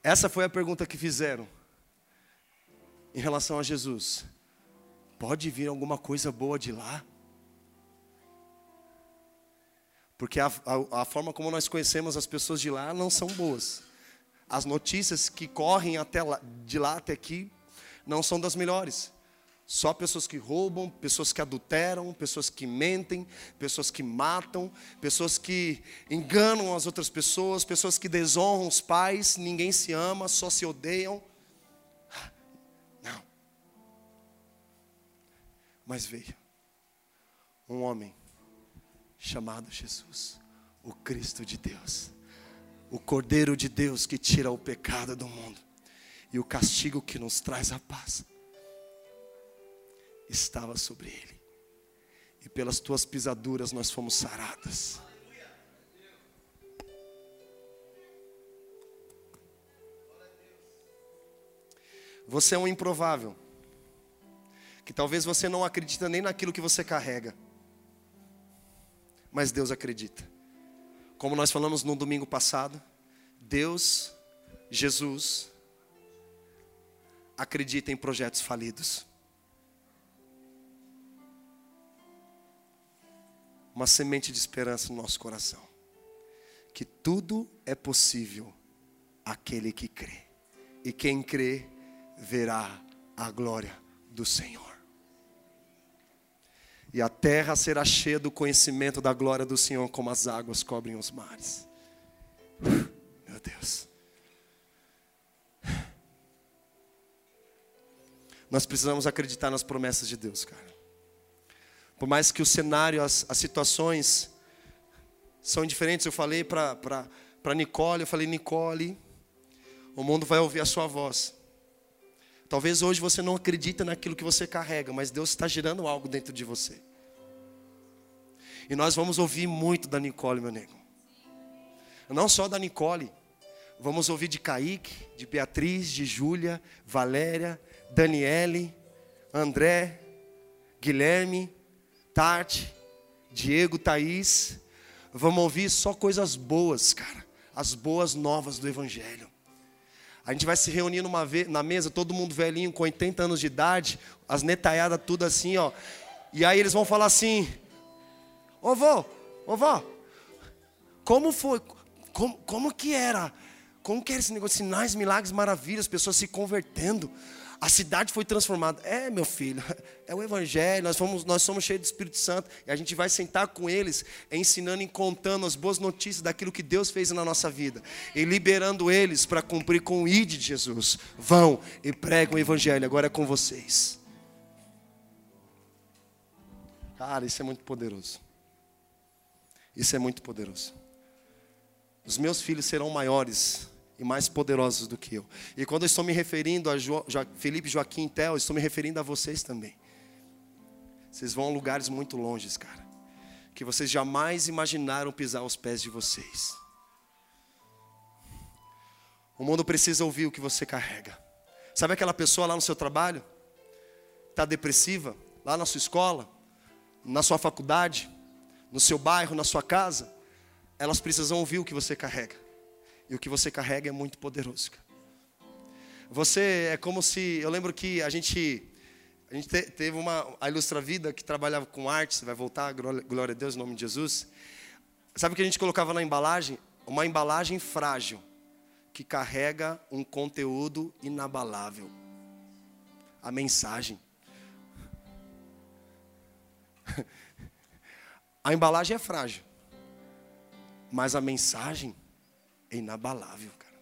Essa foi a pergunta que fizeram em relação a Jesus. Pode vir alguma coisa boa de lá? Porque a, a, a, forma como nós conhecemos as pessoas de lá não são boas. As notícias que correm até lá, de lá até aqui não são das melhores. Só pessoas que roubam, pessoas que adulteram, pessoas que mentem, pessoas que matam, pessoas que enganam as outras pessoas, pessoas que desonram os pais, ninguém se ama, só se odeiam. Mas veio um homem chamado Jesus, o Cristo de Deus, o Cordeiro de Deus que tira o pecado do mundo e o castigo que nos traz a paz, estava sobre ele, e pelas tuas pisaduras nós fomos sarados. Você é um improvável, que talvez você não acredita nem naquilo que você carrega mas Deus acredita. Como nós falamos no domingo passado, Deus, Jesus, acredita em projetos falidos. Uma semente de esperança no nosso coração. Que tudo é possível aquele que crê. E quem crê verá a glória do Senhor e a terra será cheia do conhecimento da glória do Senhor, como as águas cobrem os mares. Meu Deus. Nós precisamos acreditar nas promessas de Deus, cara. Por mais que o cenário, as, as situações são diferentes, eu falei para Nicole, eu falei, Nicole, o mundo vai ouvir a sua voz. Talvez hoje você não acredita naquilo que você carrega, mas Deus está gerando algo dentro de você. E nós vamos ouvir muito da Nicole, meu nego. Não só da Nicole, vamos ouvir de Kaique, de Beatriz, de Júlia, Valéria, Daniele, André, Guilherme, Tati, Diego, Thaís. Vamos ouvir só coisas boas, cara. As boas novas do Evangelho. A gente vai se reunir numa na mesa, todo mundo velhinho, com 80 anos de idade, as netaiadas tudo assim, ó. E aí eles vão falar assim: Ô vô, ô vó, como foi? Como, como que era? Como que era esse negócio? Sinais, milagres, maravilhas, pessoas se convertendo. A cidade foi transformada. É, meu filho, é o Evangelho. Nós, fomos, nós somos cheios do Espírito Santo. E a gente vai sentar com eles, ensinando e contando as boas notícias daquilo que Deus fez na nossa vida. E liberando eles para cumprir com o ID de Jesus. Vão e pregam o Evangelho. Agora é com vocês. Cara, isso é muito poderoso. Isso é muito poderoso. Os meus filhos serão maiores e mais poderosos do que eu. E quando eu estou me referindo a jo, jo, Felipe, Joaquim Theo, estou me referindo a vocês também. Vocês vão a lugares muito longes, cara. Que vocês jamais imaginaram pisar os pés de vocês. O mundo precisa ouvir o que você carrega. Sabe aquela pessoa lá no seu trabalho? Está depressiva? Lá na sua escola? Na sua faculdade? No seu bairro? Na sua casa? Elas precisam ouvir o que você carrega. E o que você carrega é muito poderoso. Você é como se. Eu lembro que a gente. A gente teve uma. A Ilustra Vida que trabalhava com arte, você vai voltar, glória a Deus, em nome de Jesus. Sabe o que a gente colocava na embalagem? Uma embalagem frágil, que carrega um conteúdo inabalável. A mensagem. A embalagem é frágil, mas a mensagem é inabalável, cara.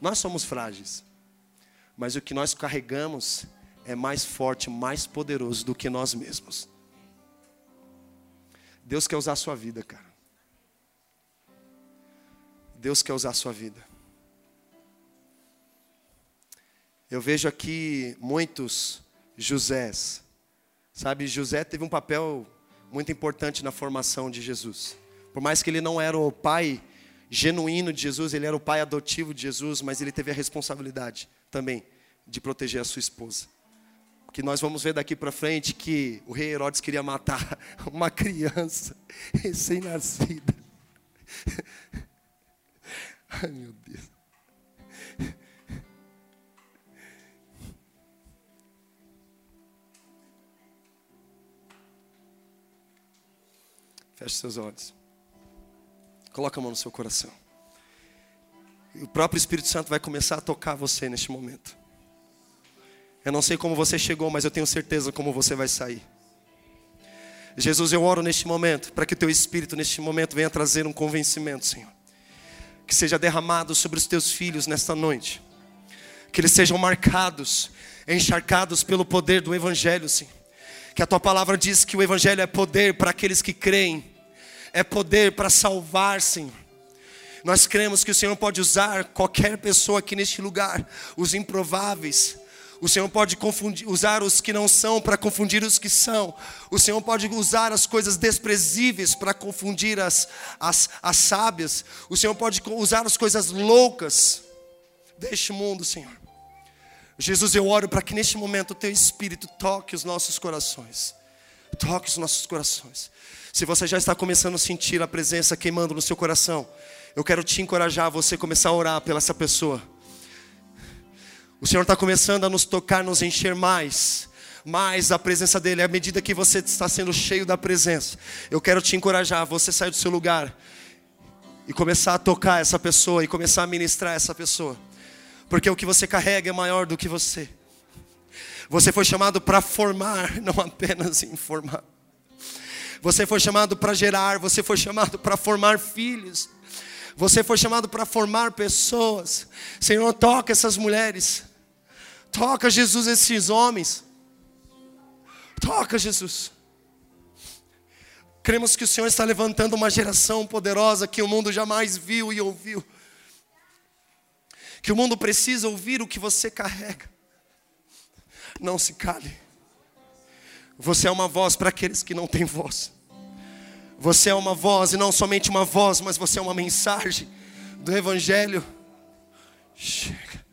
Nós somos frágeis, mas o que nós carregamos é mais forte, mais poderoso do que nós mesmos. Deus quer usar a sua vida, cara. Deus quer usar a sua vida. Eu vejo aqui muitos Josés. Sabe, José teve um papel muito importante na formação de Jesus. Por mais que ele não era o pai genuíno de Jesus, ele era o pai adotivo de Jesus, mas ele teve a responsabilidade também de proteger a sua esposa. Que nós vamos ver daqui para frente que o rei Herodes queria matar uma criança recém-nascida. Ai meu Deus. Feche seus olhos. Coloca a mão no seu coração. E o próprio Espírito Santo vai começar a tocar você neste momento. Eu não sei como você chegou, mas eu tenho certeza como você vai sair. Jesus, eu oro neste momento para que o teu Espírito neste momento venha trazer um convencimento, Senhor. Que seja derramado sobre os teus filhos nesta noite. Que eles sejam marcados, encharcados pelo poder do Evangelho, Senhor. Que a tua palavra diz que o Evangelho é poder para aqueles que creem, é poder para salvar, Senhor. Nós cremos que o Senhor pode usar qualquer pessoa aqui neste lugar, os improváveis, o Senhor pode confundir, usar os que não são para confundir os que são. O Senhor pode usar as coisas desprezíveis para confundir as, as, as sábias. O Senhor pode usar as coisas loucas deste mundo, Senhor. Jesus, eu oro para que neste momento o Teu Espírito toque os nossos corações. Toque os nossos corações. Se você já está começando a sentir a presença queimando no seu coração, eu quero te encorajar a você começar a orar pela essa pessoa. O Senhor está começando a nos tocar, nos encher mais, mais a presença dEle. À medida que você está sendo cheio da presença, eu quero te encorajar a você sair do seu lugar e começar a tocar essa pessoa e começar a ministrar essa pessoa, porque o que você carrega é maior do que você. Você foi chamado para formar, não apenas informar. Você foi chamado para gerar, você foi chamado para formar filhos. Você foi chamado para formar pessoas. Senhor, toca essas mulheres. Toca, Jesus, esses homens. Toca, Jesus. Cremos que o Senhor está levantando uma geração poderosa que o mundo jamais viu e ouviu. Que o mundo precisa ouvir o que você carrega. Não se cale. Você é uma voz para aqueles que não têm voz. Você é uma voz, e não somente uma voz, mas você é uma mensagem do Evangelho. Chega.